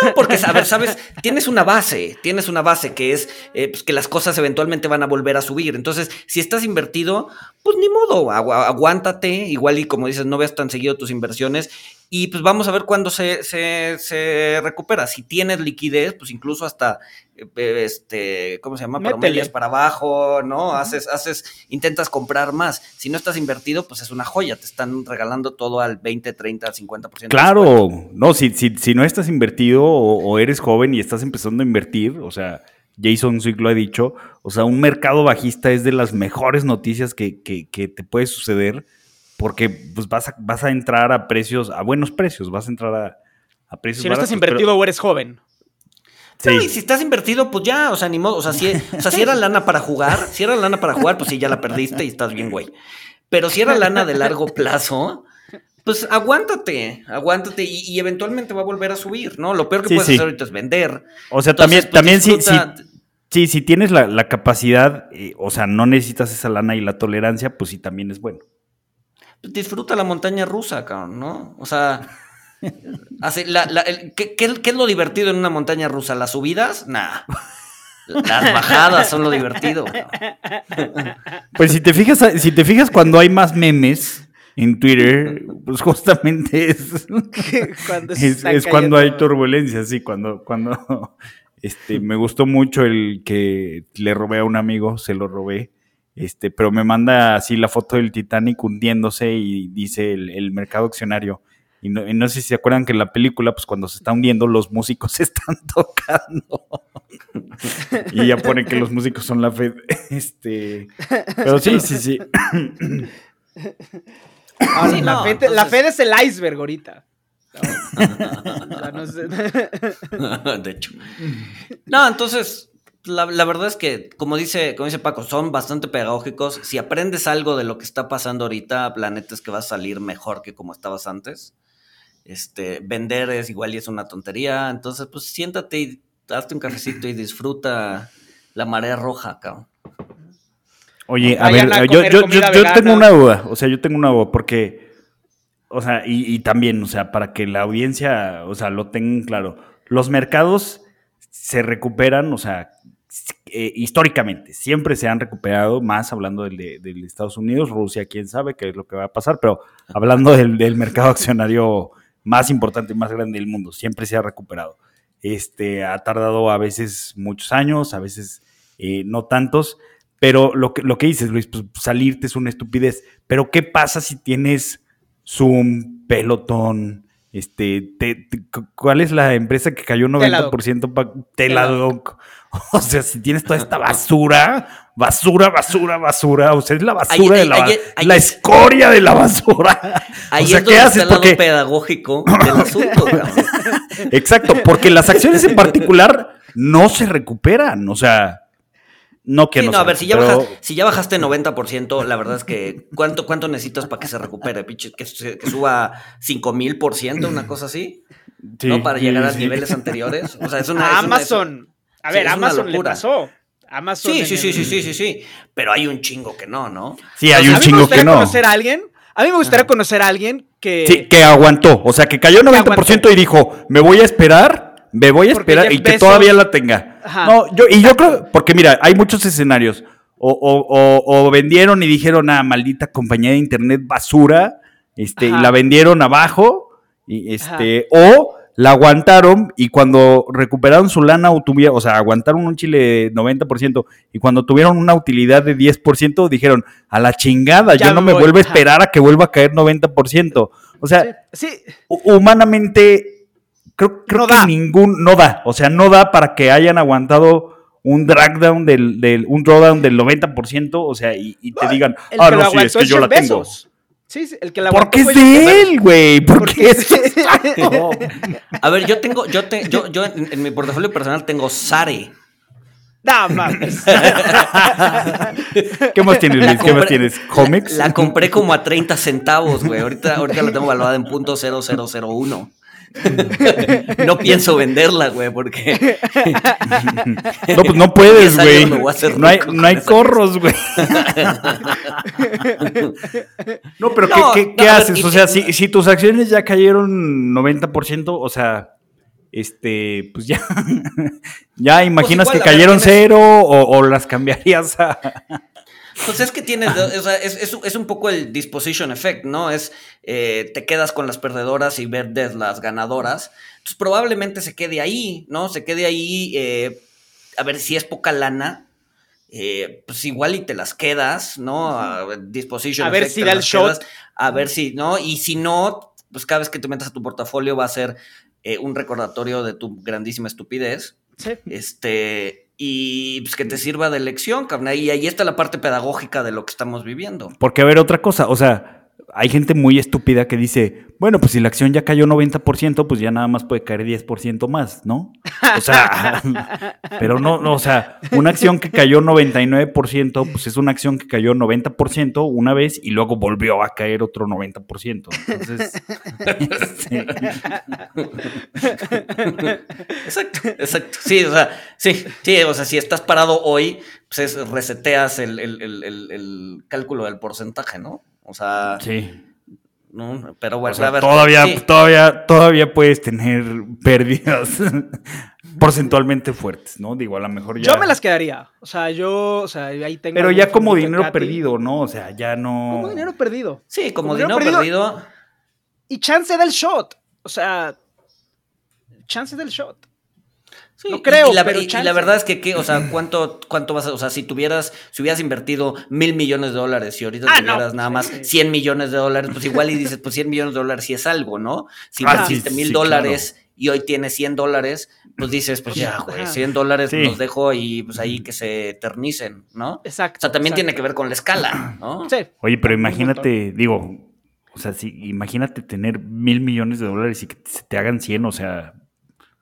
S2: no, porque, a ver, sabes, tienes una base, tienes una base que es eh, pues, que las cosas eventualmente van a volver a subir. Entonces, si estás invertido, pues ni modo, aguántate, igual y como dices, no veas tan seguido tus inversiones y pues vamos a ver cuándo se, se, recupera. Si tienes liquidez, pues incluso hasta, eh, este, ¿cómo se llama? Promedias para abajo, ¿no? haces, haces, intentas comprar más. Si no estás invertido, pues es una joya. Te están regalando todo al 20, 30, 50%.
S3: Claro, no, si, si, si no estás invertido o, eres joven y estás empezando a invertir, o sea, Jason Zwick lo ha dicho, o sea, un mercado bajista es de las mejores noticias que, que, que te puede suceder porque pues vas a, vas a entrar a precios, a buenos precios, vas a entrar a, a precios
S4: Si no estás invertido o eres joven.
S2: Sí. y si estás invertido, pues ya, o sea, ni modo, o sea, si, o sea, si era lana para jugar, si era lana para jugar, pues sí, ya la perdiste y estás bien, güey. Pero si era lana de largo plazo, pues aguántate, aguántate y, eventualmente va a volver a subir, ¿no? Lo peor que puedes hacer ahorita es vender.
S3: O sea, también, pues, también sí, sí, si tienes la, la capacidad, eh, o sea, no necesitas esa lana y la tolerancia, pues sí, también es bueno
S2: disfruta la montaña rusa, cabrón, ¿no? O sea, Así, la- la- el- ¿qué, qué- qué es lo divertido en una montaña rusa? ¿Las subidas? Nah. Las bajadas son lo divertido. cabrón.
S3: Pues si te fijas, si te fijas cuando hay más memes en Twitter, pues justamente es,
S4: cuando
S3: es, cuando hay turbulencia, sí, cuando, cuando este, me gustó mucho el que le robé a un amigo, se lo robé, este, pero me manda así la foto del Titanic hundiéndose y dice el, el mercado accionario. Y no, y no sé si se acuerdan que en la película, pues cuando se está hundiendo, los músicos están tocando. y ya pone que los músicos son la Fed. Este, pero sí, sí, sí.
S4: Ahora,
S2: Sí,
S4: la,
S2: no,
S4: Fed, la Fed es el iceberg ahorita. No. O sea, no sé.
S2: de hecho. No, entonces, la, la verdad es que, como dice, como dice Paco, son bastante pedagógicos. Si aprendes algo de lo que está pasando ahorita, la neta es que vas a salir mejor que como estabas antes. Este, vender es igual y es una tontería. Entonces, pues siéntate y hazte un cafecito y disfruta la marea roja, cabrón.
S3: Oye, a ver,
S4: a
S3: yo, yo, yo, tengo una duda, o sea, yo tengo una duda, porque, o sea, y, y también, o sea, para que la audiencia, o sea, lo tengan claro, los mercados se recuperan, o sea, eh, históricamente, siempre se han recuperado, más hablando del de, del Estados Unidos, Rusia, quién sabe qué es lo que va a pasar, pero hablando del, del mercado accionario más importante y más grande del mundo, siempre se ha recuperado. Este, ha tardado a veces muchos años, a veces eh, no tantos, pero lo que, lo que dices, Luis, pues salirte es una estupidez. Pero ¿qué pasa si tienes Zoom, Peloton, este, te- te- cu- ¿cuál es la empresa que cayó 90% pa- Teladoc? O sea, si tienes toda esta basura, basura, basura, basura, o sea, es la basura
S2: Ahí-
S3: de la,
S2: ahí- ahí
S3: la
S2: es-
S3: escoria de la basura.
S2: Ahí
S3: o sea,
S2: es
S3: ¿qué
S2: donde
S3: haces?
S2: está el lado
S3: Porque,
S2: pedagógico del asunto,
S3: exacto, porque las acciones en particular no se recuperan, o sea, no que
S2: Sí,
S3: no,
S2: a ver, si ya,
S3: recuperó.
S2: bajas- si ya bajaste 90%, la verdad es que ¿cuánto, cuánto necesitas para que se recupere? Pinche, Que, que suba 5000%, una cosa así,
S3: Sí,
S2: ¿no? Para
S3: sí,
S2: llegar a niveles anteriores. O sea, es una.
S4: A
S2: es una-
S4: Amazon. A
S2: sí,
S4: ver,
S2: una
S4: Amazon le pasó. Amazon
S2: Sí, sí, sí,
S4: el-
S2: sí, sí, sí, sí. Pero hay un chingo que no, ¿no?
S3: Sí, hay
S4: a
S3: un
S4: mí me
S3: chingo que
S4: gustaría
S3: no.
S4: conocer a alguien. A mí me gustaría conocer a alguien que.
S3: Sí, que aguantó. O sea, que cayó 90% y dijo, me voy a esperar, me voy a esperar y que todavía la tenga.
S4: Ajá.
S3: No, yo, y yo creo, porque mira, hay muchos escenarios. O, o- o- o vendieron y dijeron, ah, maldita compañía de internet basura, este, y la vendieron abajo, y este, o la aguantaron y cuando recuperaron su lana o tuvieron, o sea, aguantaron un chile de 90% y cuando tuvieron una utilidad de 10% dijeron, a la chingada,
S4: Ya
S3: yo no
S4: me
S3: me
S4: voy".
S3: vuelvo a esperar a que vuelva a caer 90%. O sea,
S4: Sí,
S3: hu- humanamente creo, creo
S4: No
S3: que
S4: da.
S3: ningún no da, o sea, no da para que hayan aguantado un drag down del, del un drawdown del 90%, o sea, y, y te digan, ah, no, sí, es que yo la tengo.
S4: Sí, sí, el que la
S3: Porque es de él, güey, porque es.
S2: A ver, yo tengo, yo te, yo, yo en, en mi portafolio personal tengo Sare.
S4: No, mames.
S3: ¿Qué más tienes, Luis? ¿Qué más tienes? ¿Comics?
S2: La compré como a 30 centavos, güey. Ahorita, ahorita la tengo valuada en punto .0001. No pienso venderla, güey, porque
S3: No, pues no puedes,
S2: 10 años
S3: güey.
S2: me voy a hacer
S3: No hay, no hay corros, güey. No, pero ¿qué,
S2: No,
S3: qué-
S2: no,
S3: qué
S2: a ver,
S3: haces? O sea, si, si tus acciones ya cayeron 90%, o sea, este, pues ya, ya imaginas
S2: igual,
S3: que
S2: ver,
S3: cayeron
S2: tienes-
S3: cero o, o las cambiarías a...
S2: Pues es que tienes, o sea, es, es- es un poco el disposition effect, ¿no? Es, eh, te quedas con las perdedoras y verdes las ganadoras. Entonces probablemente se quede ahí, ¿no? Se quede ahí, eh, a ver si es poca lana, eh, pues igual y te las quedas, ¿no? A ver, disposition
S4: A ver
S2: effect,
S4: si
S2: te
S4: da el shot.
S2: quedas, A ver si, ¿no? Y si no, pues cada vez que te metas a tu portafolio va a ser eh, un recordatorio de tu grandísima estupidez.
S4: Sí.
S2: Este, y pues que te sirva de lección, cabrón. Y ahí está la parte pedagógica de lo que estamos viviendo.
S3: Porque, a ver, otra cosa, o sea, hay gente muy estúpida que dice, bueno, pues si la acción ya cayó 90%, pues ya nada más puede caer 10% más, ¿no? O sea, pero no, no, o sea, una acción que cayó 99%, pues es una acción que cayó 90% una vez y luego volvió a caer otro 90%. Entonces, este,
S2: Exacto, exacto. Sí, o sea, sí, sí, o sea, si estás parado hoy, pues es- reseteas el, el- el- el- el cálculo del porcentaje, ¿no? O sea,
S3: sí.
S2: ¿no? Pero bueno,
S3: O sea,
S2: a ver,
S3: todavía,
S2: sí.
S3: todavía, todavía puedes tener pérdidas porcentualmente fuertes, ¿no? Digo, a lo mejor ya.
S4: Yo me las quedaría. O sea, yo, o sea, ahí tengo.
S3: Pero ya como dinero
S4: Katy.
S3: perdido, ¿no? O sea, ya no.
S4: Como dinero perdido.
S2: Sí, como,
S4: como
S2: dinero,
S4: dinero
S2: perdido.
S4: Y chance del shot. O sea, chance del shot.
S2: Sí,
S4: No
S2: y-
S4: creo,
S2: y la,
S4: pero
S2: y- la verdad es que, ¿qué? o sea, ¿cuánto, ¿cuánto vas a, o sea, si tuvieras, si hubieras invertido mil millones de dólares y ahorita
S4: Ah, no,
S2: tuvieras nada más
S4: sí.
S2: 100 millones de dólares, pues igual y dices, pues 100 millones de dólares sí es algo, ¿no? Si
S3: Ah,
S2: invertiste mil dólares y hoy tienes 100 dólares, pues dices, pues ya, güey,
S4: Ajá.
S2: 100 dólares
S3: Sí.
S2: los dejo y pues ahí que se eternicen, ¿no?
S4: Exacto.
S2: O sea, también tiene que ver con la escala, ¿no?
S4: Sí.
S3: Oye, pero imagínate, digo, o sea, si imagínate tener mil millones de dólares y que se te hagan 100, o sea,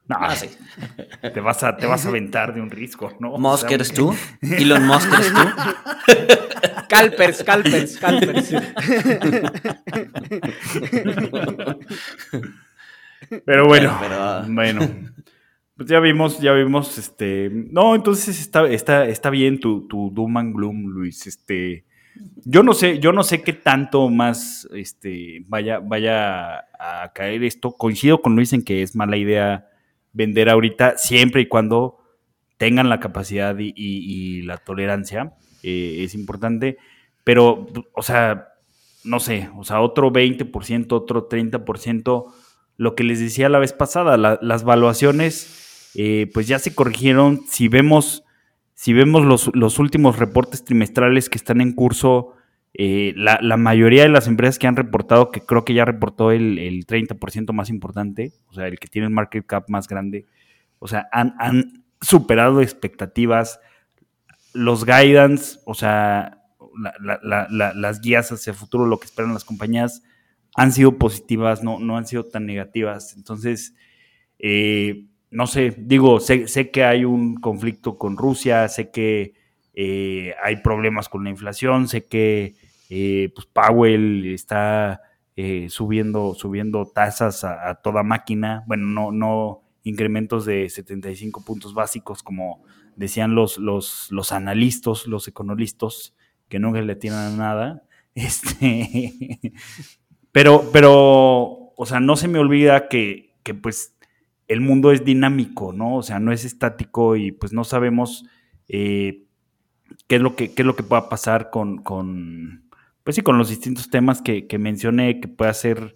S3: no,
S2: Ah, sí.
S3: te vas a, te vas a aventar de un risco, ¿no? O
S2: Musk
S3: sea,
S2: eres tú, Elon Musk eres tú.
S4: Calpers, Calpers, Calpers.
S3: Pero bueno,
S2: Pero, ah.
S3: bueno. Pues ya vimos, ya vimos, este. No, entonces está, está, está bien tu, tu Doom and Gloom, Luis. Este. Yo no sé, yo no sé qué tanto más este, vaya, vaya a caer esto. Coincido con Luis en que es mala idea vender ahorita, siempre y cuando tengan la capacidad y, la tolerancia. eh, es importante. Pero, o sea, no sé, o sea, otro 20%, otro 30%, lo que les decía la vez pasada, la- las valuaciones, eh, pues ya se corrigieron. Si vemos, si vemos los, los últimos reportes trimestrales que están en curso, eh, la, mayoría de las empresas que han reportado, que creo que ya reportó el, el 30% más importante, o sea, el que tiene el market cap más grande, o sea, han, superado expectativas. Los guidance, o sea, la- la- la- la- las guías hacia el futuro, lo que esperan las compañías, han sido positivas, no, no han sido tan negativas. Entonces, eh, no sé, digo, sé, sé que hay un conflicto con Rusia, sé que eh, hay problemas con la inflación, sé que eh, pues Powell está eh, subiendo, subiendo tasas a, a toda máquina, bueno, no, no incrementos de 75 puntos básicos como decían los, los, los analistas, los economistas, que nunca le tienen a nada. Este, pero, pero, o sea, no se me olvida que, que, pues el mundo es dinámico, ¿no? O sea, no es estático y pues no sabemos eh, qué, es lo que, qué es lo que pueda pasar con, con pues sí, con los distintos temas que, mencioné, que pueda hacer,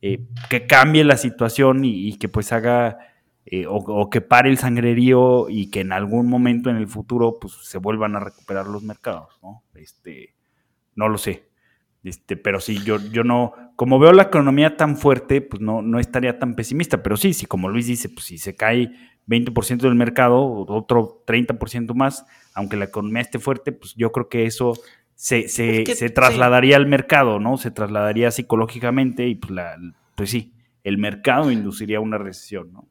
S3: eh, que cambie la situación y, que pues haga, eh, o, o que pare el sangrerío y que en algún momento en el futuro pues se vuelvan a recuperar los mercados, ¿no? Este, no lo sé. Este, pero sí, yo, yo no, como veo la economía tan fuerte, pues no, no estaría tan pesimista. Pero sí, sí, como Luis dice, pues si se cae 20% del mercado, otro 30% más, aunque la economía esté fuerte, pues yo creo que eso se, se,
S2: Es que,
S3: se
S2: sí.
S3: trasladaría al mercado, ¿no? Se trasladaría psicológicamente y pues, la, pues sí, el mercado induciría una recesión, ¿no?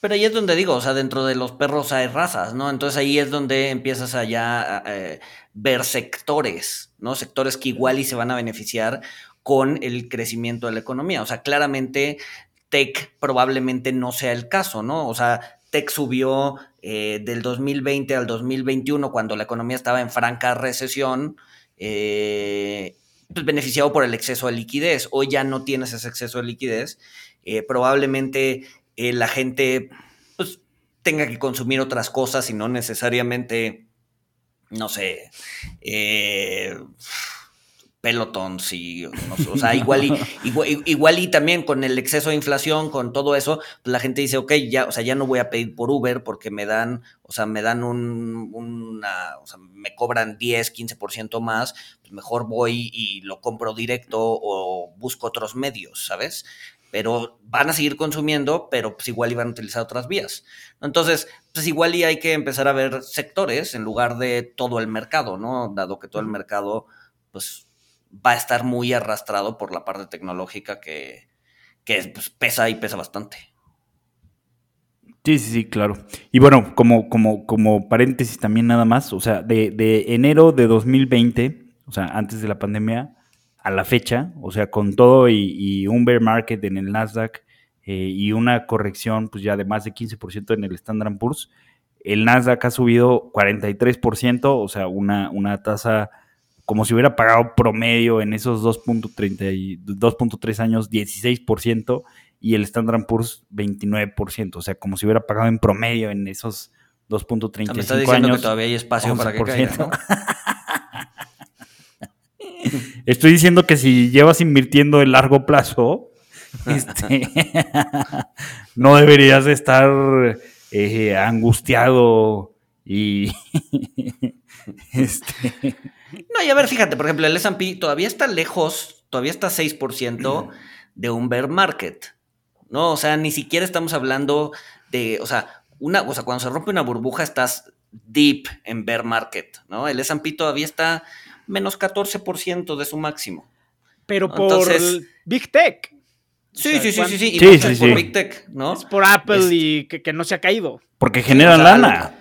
S2: Pero ahí es donde digo, o sea, dentro de los perros hay razas, ¿no? Entonces ahí es donde empiezas a ya a, eh, ver sectores, ¿no? Sectores que igual y se van a beneficiar con el crecimiento de la economía. O sea, claramente tech probablemente no sea el caso, ¿no? O sea, tech subió eh, del 2020 al 2021 cuando la economía estaba en franca recesión, eh, pues beneficiado por el exceso de liquidez. Hoy ya no tienes ese exceso de liquidez. Eh, probablemente la gente pues, tenga que consumir otras cosas y no necesariamente, no sé, pelotons y, no sé, o sea, igual y, igual, igual y también con el exceso de inflación, con todo eso, pues la gente dice, ok, ya, o sea, ya no voy a pedir por Uber porque me dan, o sea, me dan un, una, o sea, me cobran 10, 15% más, pues mejor voy y lo compro directo o busco otros medios, ¿sabes? pero van a seguir consumiendo, pero pues igual iban a utilizar otras vías. Entonces, pues igual y hay que empezar a ver sectores en lugar de todo el mercado, ¿no? Dado que todo el mercado, pues, va a estar muy arrastrado por la parte tecnológica que, que pues, pesa y pesa bastante.
S3: Sí, sí, sí, claro. Y bueno, como, como, como paréntesis también nada más, o sea, de, de enero de 2020, o sea, antes de la pandemia, a la fecha, o sea, con todo y, un bear market en el Nasdaq eh, y una corrección pues ya de más de 15% en el Standard Poor's, el Nasdaq ha subido 43%, o sea, una, una tasa como si hubiera pagado promedio en esos 2.3 años 16% y el Standard Poor's 29%, o sea, como si hubiera pagado en promedio en esos 2.35
S2: está diciendo
S3: años.
S2: que todavía hay espacio para que caiga, ¿no?
S3: Estoy diciendo que si llevas invirtiendo en largo plazo, este, no deberías estar eh, angustiado y este,
S2: No, y a ver, fíjate, por ejemplo, el S&P todavía está lejos, todavía está 6% de un bear market, ¿no? O sea, ni siquiera estamos hablando de, o sea, una, o sea, cuando se rompe una burbuja estás deep en bear market, ¿no? El S&P todavía está menos 14% de su máximo.
S4: Pero por Big Tech.
S2: Sí, sí, sí, sí, sí, y
S3: sí,
S2: sí, por
S3: sí.
S2: Big Tech, ¿no?
S4: Es por Apple
S2: Es-
S4: y que, que no se ha caído.
S3: porque generan
S2: o sea,
S3: lana.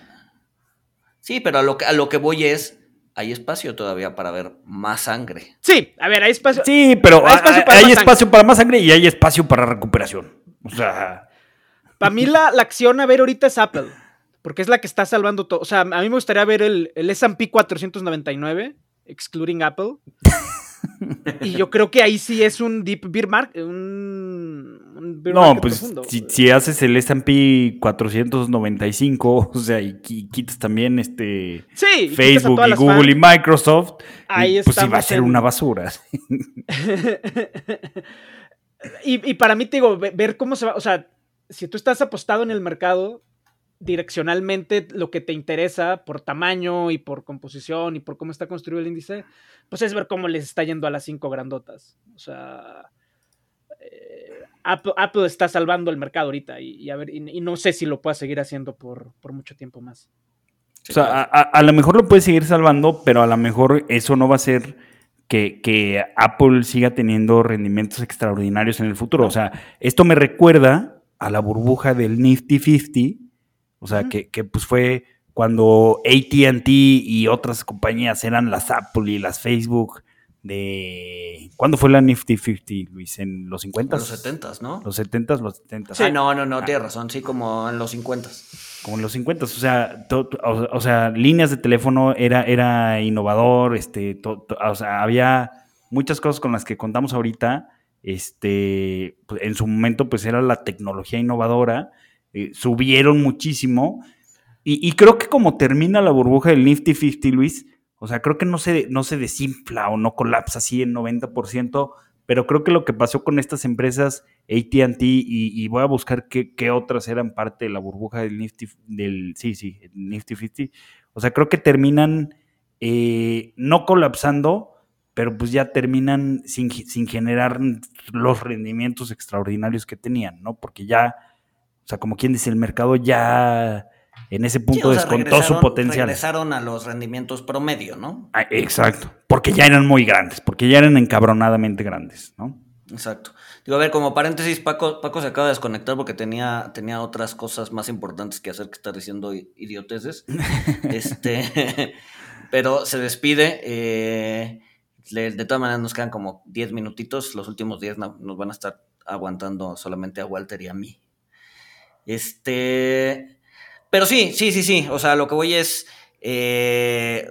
S2: Sí, pero a lo, que, a lo que voy es, hay espacio todavía para ver más sangre.
S4: Sí, a ver, hay espacio.
S3: Sí, pero
S4: Hay espacio para
S3: hay
S4: más
S3: espacio para más sangre y hay espacio para recuperación. O sea,
S4: Para mí la, la acción a ver ahorita es Apple. Porque es la que está salvando todo. O sea, a mí me gustaría ver el, el S&P 499, excluding Apple. y yo creo que ahí sí es un deep bear market. Un,
S3: no, pues si, si haces el S&P 495, o sea, y, qui- quitas también este
S4: sí,
S3: Facebook y Google y Microsoft,
S4: Ahí
S3: y, pues a ser
S4: en-
S3: una basura.
S4: y, para mí, te digo, ve- ver cómo se va. O sea, si tú estás apostado en el mercado, direccionalmente lo que te interesa por tamaño y por composición y por cómo está construido el índice, pues es ver cómo les está yendo a las cinco grandotas. O sea, eh, Apple, Apple está salvando el mercado ahorita y, y a ver, y, y no sé si lo pueda seguir haciendo por, por mucho tiempo más.
S2: Sí,
S3: O sea,
S2: claro.
S3: a, a- a lo mejor lo puedes seguir salvando, pero a lo mejor eso no va a ser que, que Apple siga teniendo rendimientos extraordinarios en el futuro. O sea, esto me recuerda a la burbuja del Nifty 50, o sea, que, que, pues fue cuando ATT y otras compañías eran las Apple y las Facebook de... ¿Cuándo fue la Nifty 50, Luis? ¿En los 50?
S2: los 70 ¿no?
S3: Los 70, los 70.
S2: Ah, no, no, no, tienes razón, sí, como en los 50
S3: Como en los 50, o sea, to- to- o, o sea, líneas de teléfono era, era innovador, este, to- o sea, había muchas cosas con las que contamos ahorita, este, pues, en su momento pues era la tecnología innovadora, eh, subieron muchísimo, y, y creo que como termina la burbuja del Nifty 50, Luis, o sea, creo que no se, no se desinfla o no colapsa así en 90%, pero creo que lo que pasó con estas empresas, ATT, y, voy a buscar qué, otras eran parte de la burbuja del Nifty, del, sí, sí, Nifty 50, o sea, creo que terminan eh, no colapsando, pero pues ya terminan sin, sin generar los rendimientos extraordinarios que tenían, ¿no? Porque ya, o sea, como quien dice, el mercado ya en ese punto
S2: Sí, o sea,
S3: descontó su potencial.
S2: Regresaron a los rendimientos promedio, ¿no?
S3: Ah, exacto, porque ya eran muy grandes, porque ya eran encabronadamente grandes, ¿no?
S2: Exacto. Digo, a ver, como paréntesis, Paco, Paco se acaba de desconectar porque tenía, tenía otras cosas más importantes que hacer que estar diciendo idioteces. este, pero se despide. eh, le- de todas maneras nos quedan como 10 minutitos. Los últimos 10 no- nos van a estar aguantando solamente a Walter y a mí. Este. Pero sí, sí, sí, sí. O sea, lo que voy es. eh,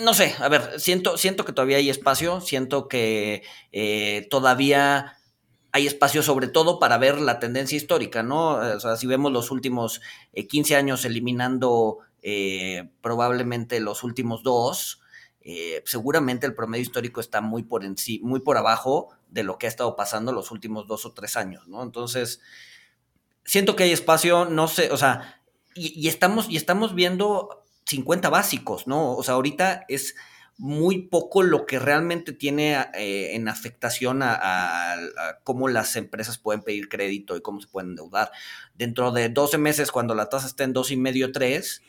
S2: no sé, a ver, siento, siento que todavía hay espacio, siento que eh, todavía hay espacio sobre todo para ver la tendencia histórica, ¿no? O sea, si vemos los últimos eh, 15 años eliminando eh, probablemente los últimos dos, eh, seguramente el promedio histórico está muy por, enci- muy por abajo de lo que ha estado pasando los últimos dos o tres años, ¿no? Entonces, siento que hay espacio, no sé, o sea, y, estamos, y estamos viendo 50 básicos, ¿no? O sea, ahorita es muy poco lo que realmente tiene eh, en afectación a, cómo las empresas pueden pedir crédito y cómo se pueden endeudar. Dentro de 12 meses, cuando la tasa esté en 2,5, 3,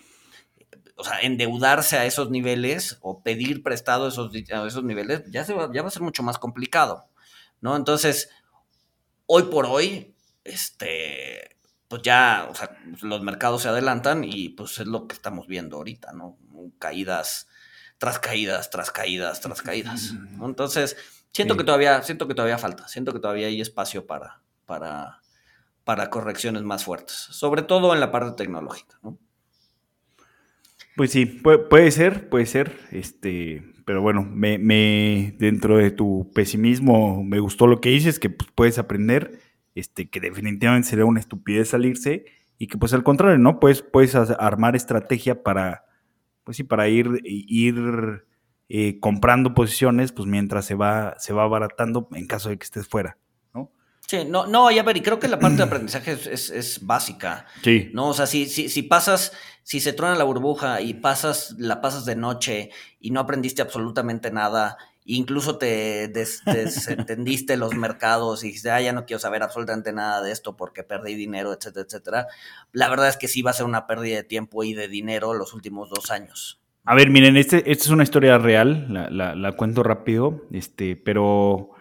S2: o sea, endeudarse a esos niveles o pedir prestado a esos, esos niveles, ya, se va, ya va a ser mucho más complicado, ¿no? Entonces, hoy por hoy, este, pues ya, o sea, los mercados se adelantan y pues es lo que estamos viendo ahorita, ¿no? Caídas tras caídas, tras caídas, tras caídas. ¿no? Entonces, siento
S3: Sí.
S2: que todavía, siento que todavía falta, siento que todavía hay espacio para, para, para correcciones más fuertes, sobre todo en la parte tecnológica, ¿no?
S3: Pues sí, puede, ser, puede ser. Este, pero bueno, me, me, dentro de tu pesimismo me gustó lo que dices, que pues, puedes aprender, este, que definitivamente sería una estupidez salirse y que pues al contrario, ¿no? Pues puedes armar estrategia para, pues sí, para ir, ir eh, comprando posiciones, pues mientras se va, se va abaratando en caso de que estés fuera.
S2: Sí, no, no, ya ver, y creo que la parte de aprendizaje es, básica.
S3: Sí.
S2: No, o sea, si, si, si pasas, si se truena la burbuja y pasas, la pasas de noche y no aprendiste absolutamente nada, incluso te desentendiste los mercados y dijiste, ah, ya no quiero saber absolutamente nada de esto porque perdí dinero, etcétera, etcétera. La verdad es que sí va a ser una pérdida de tiempo y de dinero los últimos dos años.
S3: A ver, miren, este, esta es una historia real, la, la, cuento rápido, este, pero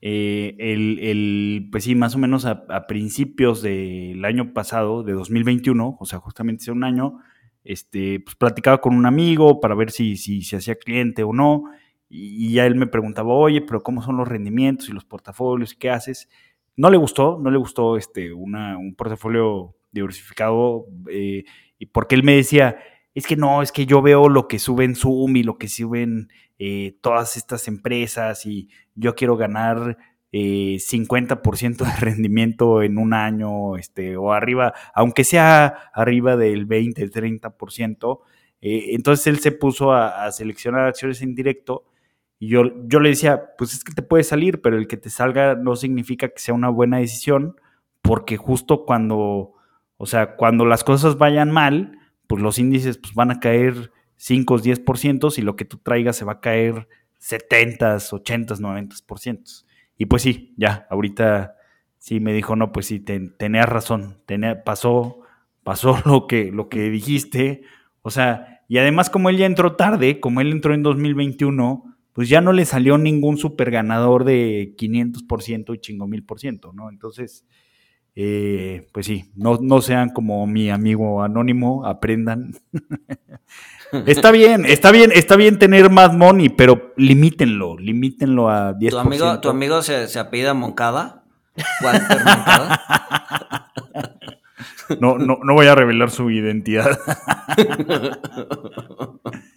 S3: eh, el, pues sí, más o menos a, principios del año pasado, de 2021, o sea, justamente hace un año, este, pues platicaba con un amigo para ver si, si se hacía cliente o no, y, ya él me preguntaba, oye, pero ¿cómo son los rendimientos y los portafolios qué haces? No le gustó, no le gustó este, un portafolio diversificado, eh, y porque él me decía, es que no, es que yo veo lo que suben Zoom y lo que suben eh, todas estas empresas y yo quiero ganar 50% eh, de rendimiento en un año este, o arriba, aunque sea arriba del 20, 30%. Eh, entonces él se puso a, seleccionar acciones en directo y yo, yo le decía, pues es que te puede salir, pero el que te salga no significa que sea una buena decisión, porque justo cuando, o sea, cuando las cosas vayan mal, pues los índices pues, van a caer 5, 10% y lo que tú traigas se va a caer 70, 80, 90%. Y pues sí, ya, ahorita sí me dijo, no, pues sí, tenías razón, tenía, pasó, pasó lo que, lo que dijiste. O sea, y además como él ya entró tarde, como él entró en 2021, pues ya no le salió ningún super ganador de 500% y chingo mil por ciento, ¿no? Entonces, eh, pues sí, no, no sean como mi amigo anónimo, aprendan. está bien, está bien, está bien tener más money, pero limítenlo, limítenlo a 10%.
S2: ¿Tu amigo, tu amigo se, se apellida Moncada? Moncada?
S3: No, no, no voy a revelar su identidad.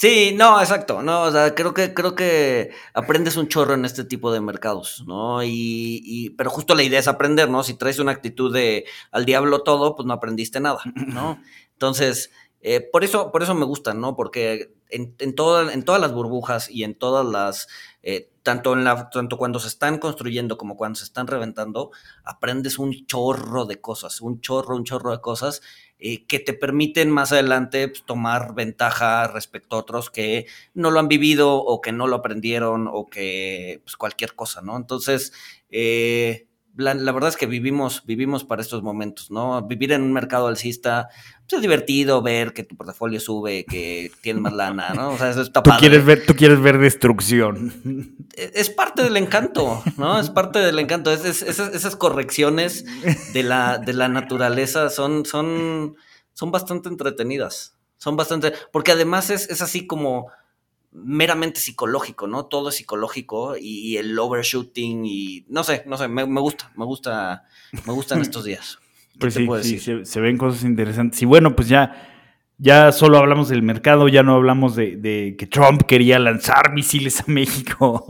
S2: Sí, no, exacto, no, o sea, creo que, creo que aprendes un chorro en este tipo de mercados, ¿no? Y, y, pero justo la idea es aprender, ¿no? Si traes una actitud de al diablo todo, pues no aprendiste nada, ¿no? Entonces, eh, por, eso, por eso me gustan, ¿no? Porque en, en, en todas las burbujas y en todas las, eh, tanto, en la, tanto cuando se están construyendo como cuando se están reventando, aprendes un chorro de cosas, un chorro, un chorro de cosas eh, que te permiten más adelante pues, tomar ventaja respecto a otros que no lo han vivido o que no lo aprendieron o que pues, cualquier cosa, ¿no? Entonces, eh, la, verdad es que vivimos, vivimos para estos momentos, ¿no? Vivir en un mercado alcista, pues es divertido ver que tu portafolio sube, que tienes más lana, ¿no? O sea, eso está
S3: tú Quieres ver, tú quieres ver destrucción.
S2: E, es, parte del encanto, ¿no? Es parte del encanto. esas, correcciones de la, de la naturaleza son, son, son bastante entretenidas. Son bastante. Porque además es, es así como meramente psicológico, ¿no? Todo es psicológico y, el overshooting y no sé, no sé, me, gusta, me gusta, me gustan estos días.
S3: Pues sí, sí se, ven cosas interesantes. Y bueno, pues ya ya solo hablamos del mercado, ya no hablamos de, que Trump quería lanzar misiles a México.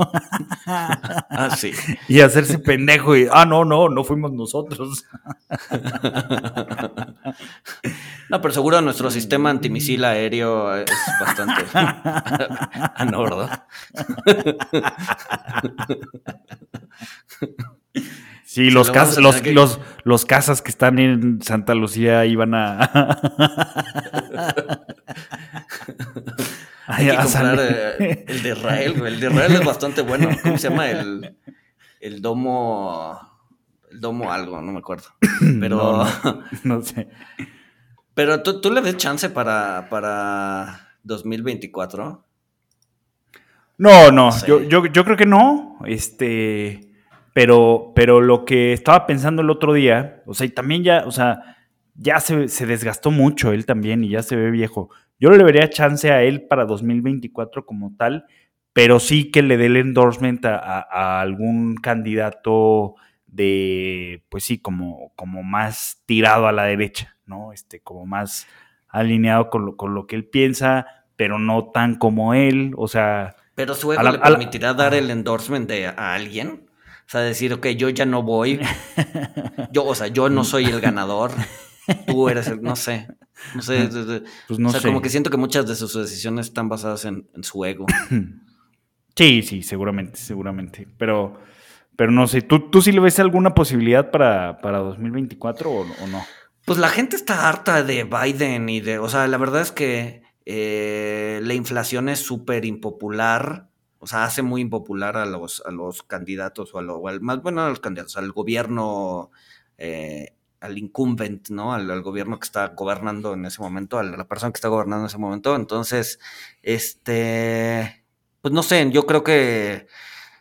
S2: ah, sí.
S3: Y hacerse pendejo y, ah, no, no, no fuimos nosotros.
S2: no, pero seguro nuestro sistema antimisil aéreo es bastante anordo.
S3: Sí, los, los, los, los casas que están en Santa Lucía iban a.
S2: Hay que comprar eh, el de Israel, El de Israel es bastante bueno. ¿Cómo se llama? El, el domo. El domo algo, no me acuerdo. Pero.
S3: No, sé.
S2: Pero ¿tú, tú le ves chance para, para 2024.
S3: No, no. Yo, yo, yo creo que no. Este. Pero, pero lo que estaba pensando el otro día, o sea, y también ya, o sea, ya se, desgastó mucho él también y ya se ve viejo. Yo le vería chance a él para 2024 como tal, pero sí que le dé el endorsement a, algún candidato de, pues sí, como, como más tirado a la derecha, ¿no? Este, como más alineado con lo, con lo que él piensa, pero no tan como él, o sea...
S2: Pero su ego
S3: A la-
S2: le
S3: la-
S2: permitirá dar el endorsement de, a alguien. O sea, decir, ok, yo ya no voy. Yo, o sea, yo no soy el ganador. Tú eres el, no sé. No sé. de-
S3: Pues no
S2: o sea,
S3: sé.
S2: como que siento que muchas de sus decisiones están basadas en, en su ego.
S3: Sí, sí, seguramente, seguramente. Pero, pero no sé, ¿tú, tú sí le ves alguna posibilidad para, para 2024 o, o no?
S2: Pues la gente está harta de Biden y de, o sea, la verdad es que eh, la inflación es súper impopular, o sea, hace muy impopular a los, a los candidatos o, a lo- al, más bueno, a los candidatos, al gobierno, eh, al incumbent, ¿no? Al, al gobierno que está gobernando en ese momento, a la persona que está gobernando en ese momento. Entonces, este, pues no sé, yo creo que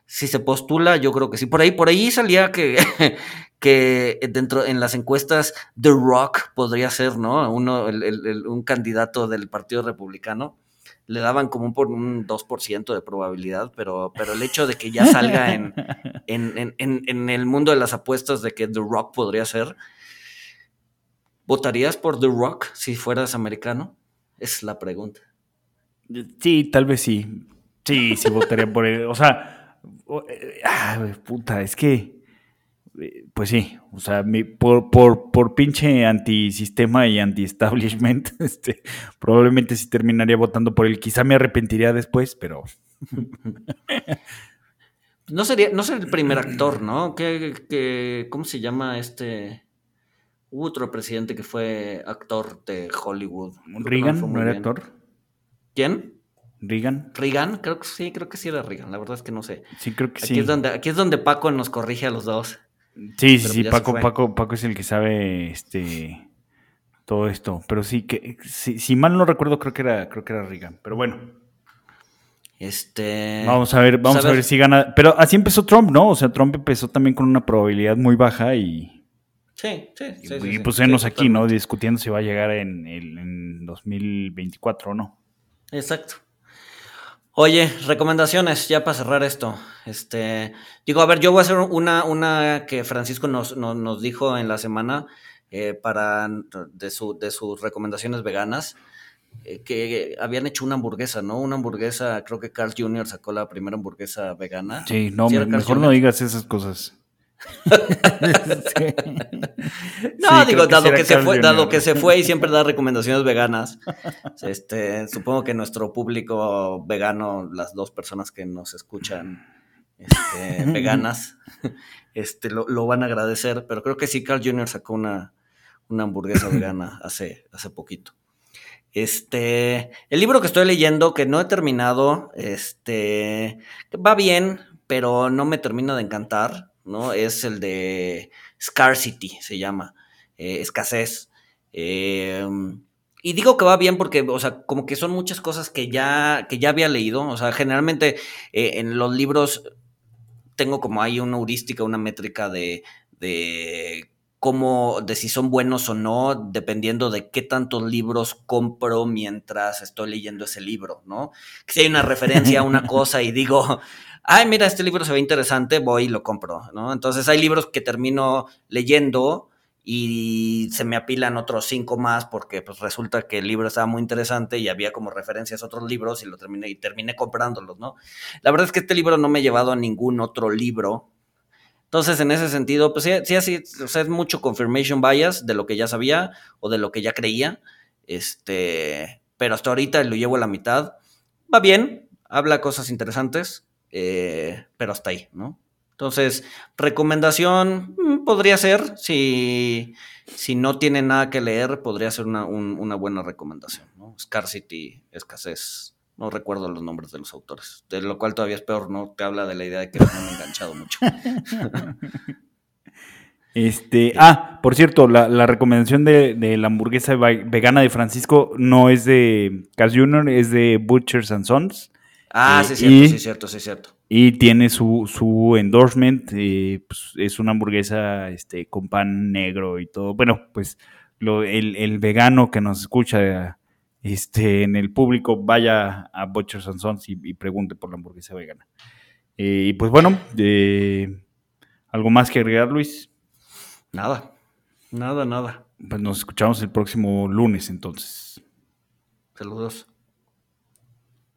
S2: si se postula, yo creo que sí. Por ahí, por ahí salía que, que dentro en las encuestas The Rock podría ser, ¿no? Uno, el- el- el- un candidato del Partido Republicano. Le daban como un, por un 2% de probabilidad, pero, pero el hecho de que ya salga en, en, en- en- el mundo de las apuestas de que The Rock podría ser, ¿votarías por The Rock si fueras americano? Es la pregunta.
S3: Sí, tal vez sí. Sí, sí votaría por él. O sea, eh, ah, puta, es que, pues sí, o sea, mi- por, por, por pinche antisistema y anti-establishment, este, probablemente sí terminaría votando por él. Quizá me arrepentiría después, pero
S2: No sería, no sería el primer actor, ¿no? ¿Qué, qué- cómo se llama este? Hubo otro presidente que fue actor de Hollywood.
S3: Reagan no era
S2: bien.
S3: actor.
S2: ¿Quién?
S3: Reagan,
S2: ¿Reagan? Creo que sí, creo que sí era Reagan. La verdad es que no sé.
S3: sí, creo que
S2: Aquí,
S3: sí.
S2: es, donde, aquí es donde Paco nos corrige a los dos.
S3: Sí, sí, sí, Paco. Paco, Paco es el que sabe este todo esto. Pero sí, que si, si mal no recuerdo, creo que era, creo que era Reagan. Pero bueno,
S2: Este.
S3: vamos a ver, vamos a ver si gana. Pero así empezó Trump, ¿no? O sea, Trump empezó también con una probabilidad muy baja y,
S2: Sí, sí, sí.
S3: y,
S2: sí,
S3: pues
S2: sí,
S3: aquí, ¿no? Discutiendo si va a llegar en, el- en 2024 o no.
S2: Exacto. Oye, recomendaciones, ya para cerrar esto. Este, digo, a ver, yo voy a hacer una, una que Francisco nos, nos, nos dijo en la semana eh, para de, su, de sus recomendaciones veganas, eh, que habían hecho una hamburguesa, ¿no? Una hamburguesa, creo que Carl Jr. sacó la primera hamburguesa vegana.
S3: Sí, no,
S2: ¿Sí era
S3: me-
S2: Carl
S3: mejor
S2: Jr.?
S3: no digas esas cosas. Sí.
S2: No,
S3: Sí,
S2: digo, dado que se fue, dado que se fue y siempre da recomendaciones veganas. Este, supongo que nuestro público vegano, las dos personas que nos escuchan este, veganas, este, lo, lo van a agradecer. Pero creo que sí, Carl Jr. sacó una, una hamburguesa vegana hace, hace poquito. Este, el libro que estoy leyendo, que no he terminado, este, va bien, pero no me termina de encantar, ¿no? Es el de Scarcity, se llama, eh, escasez. Eh, y digo que va bien porque, o sea, como que son muchas cosas que ya, que ya había leído, o sea, generalmente eh, en los libros tengo como ahí una heurística, una métrica de, de cómo, de si son buenos o no, dependiendo de qué tantos libros compro mientras estoy leyendo ese libro, ¿no? Que si hay una referencia a una cosa y digo, ay, mira, este libro se ve interesante, voy y lo compro, ¿no? Entonces hay libros que termino leyendo y se me apilan otros cinco más porque pues resulta que el libro estaba muy interesante y había como referencias a otros libros y lo terminé y terminé comprándolos, ¿no? La verdad es que este libro no me ha llevado a ningún otro libro. Entonces, en ese sentido, pues sí, sí, así, es mucho confirmation bias de lo que ya sabía o de lo que ya creía. Este, pero hasta ahorita lo llevo a la mitad. Va bien, habla cosas interesantes, eh, pero hasta ahí, ¿no? Entonces, recomendación mm, podría ser, si, si no tiene nada que leer, podría ser una, un- una buena recomendación, ¿no? Scarcity, escasez, no recuerdo los nombres de los autores, de lo cual todavía es peor, ¿no? Te habla de la idea de que no me he enganchado mucho.
S3: Este, ah, por cierto, la, la recomendación de, de la hamburguesa ve- vegana de Francisco no es de Cas Jr., es de Butchers and Sons.
S2: Ah,
S3: Eh,
S2: sí, es cierto,
S3: y-
S2: sí, es cierto, sí, es cierto.
S3: Y tiene su, su endorsement, eh, pues, es una hamburguesa este, con pan negro y todo. Bueno, pues lo, el, el vegano que nos escucha este, en el público, vaya a Butchers and Sons y, y pregunte por la hamburguesa vegana. Eh, y pues bueno, eh, ¿algo más que agregar, Luis?
S2: Nada. Nada, nada.
S3: Pues nos escuchamos el próximo lunes entonces.
S2: Saludos.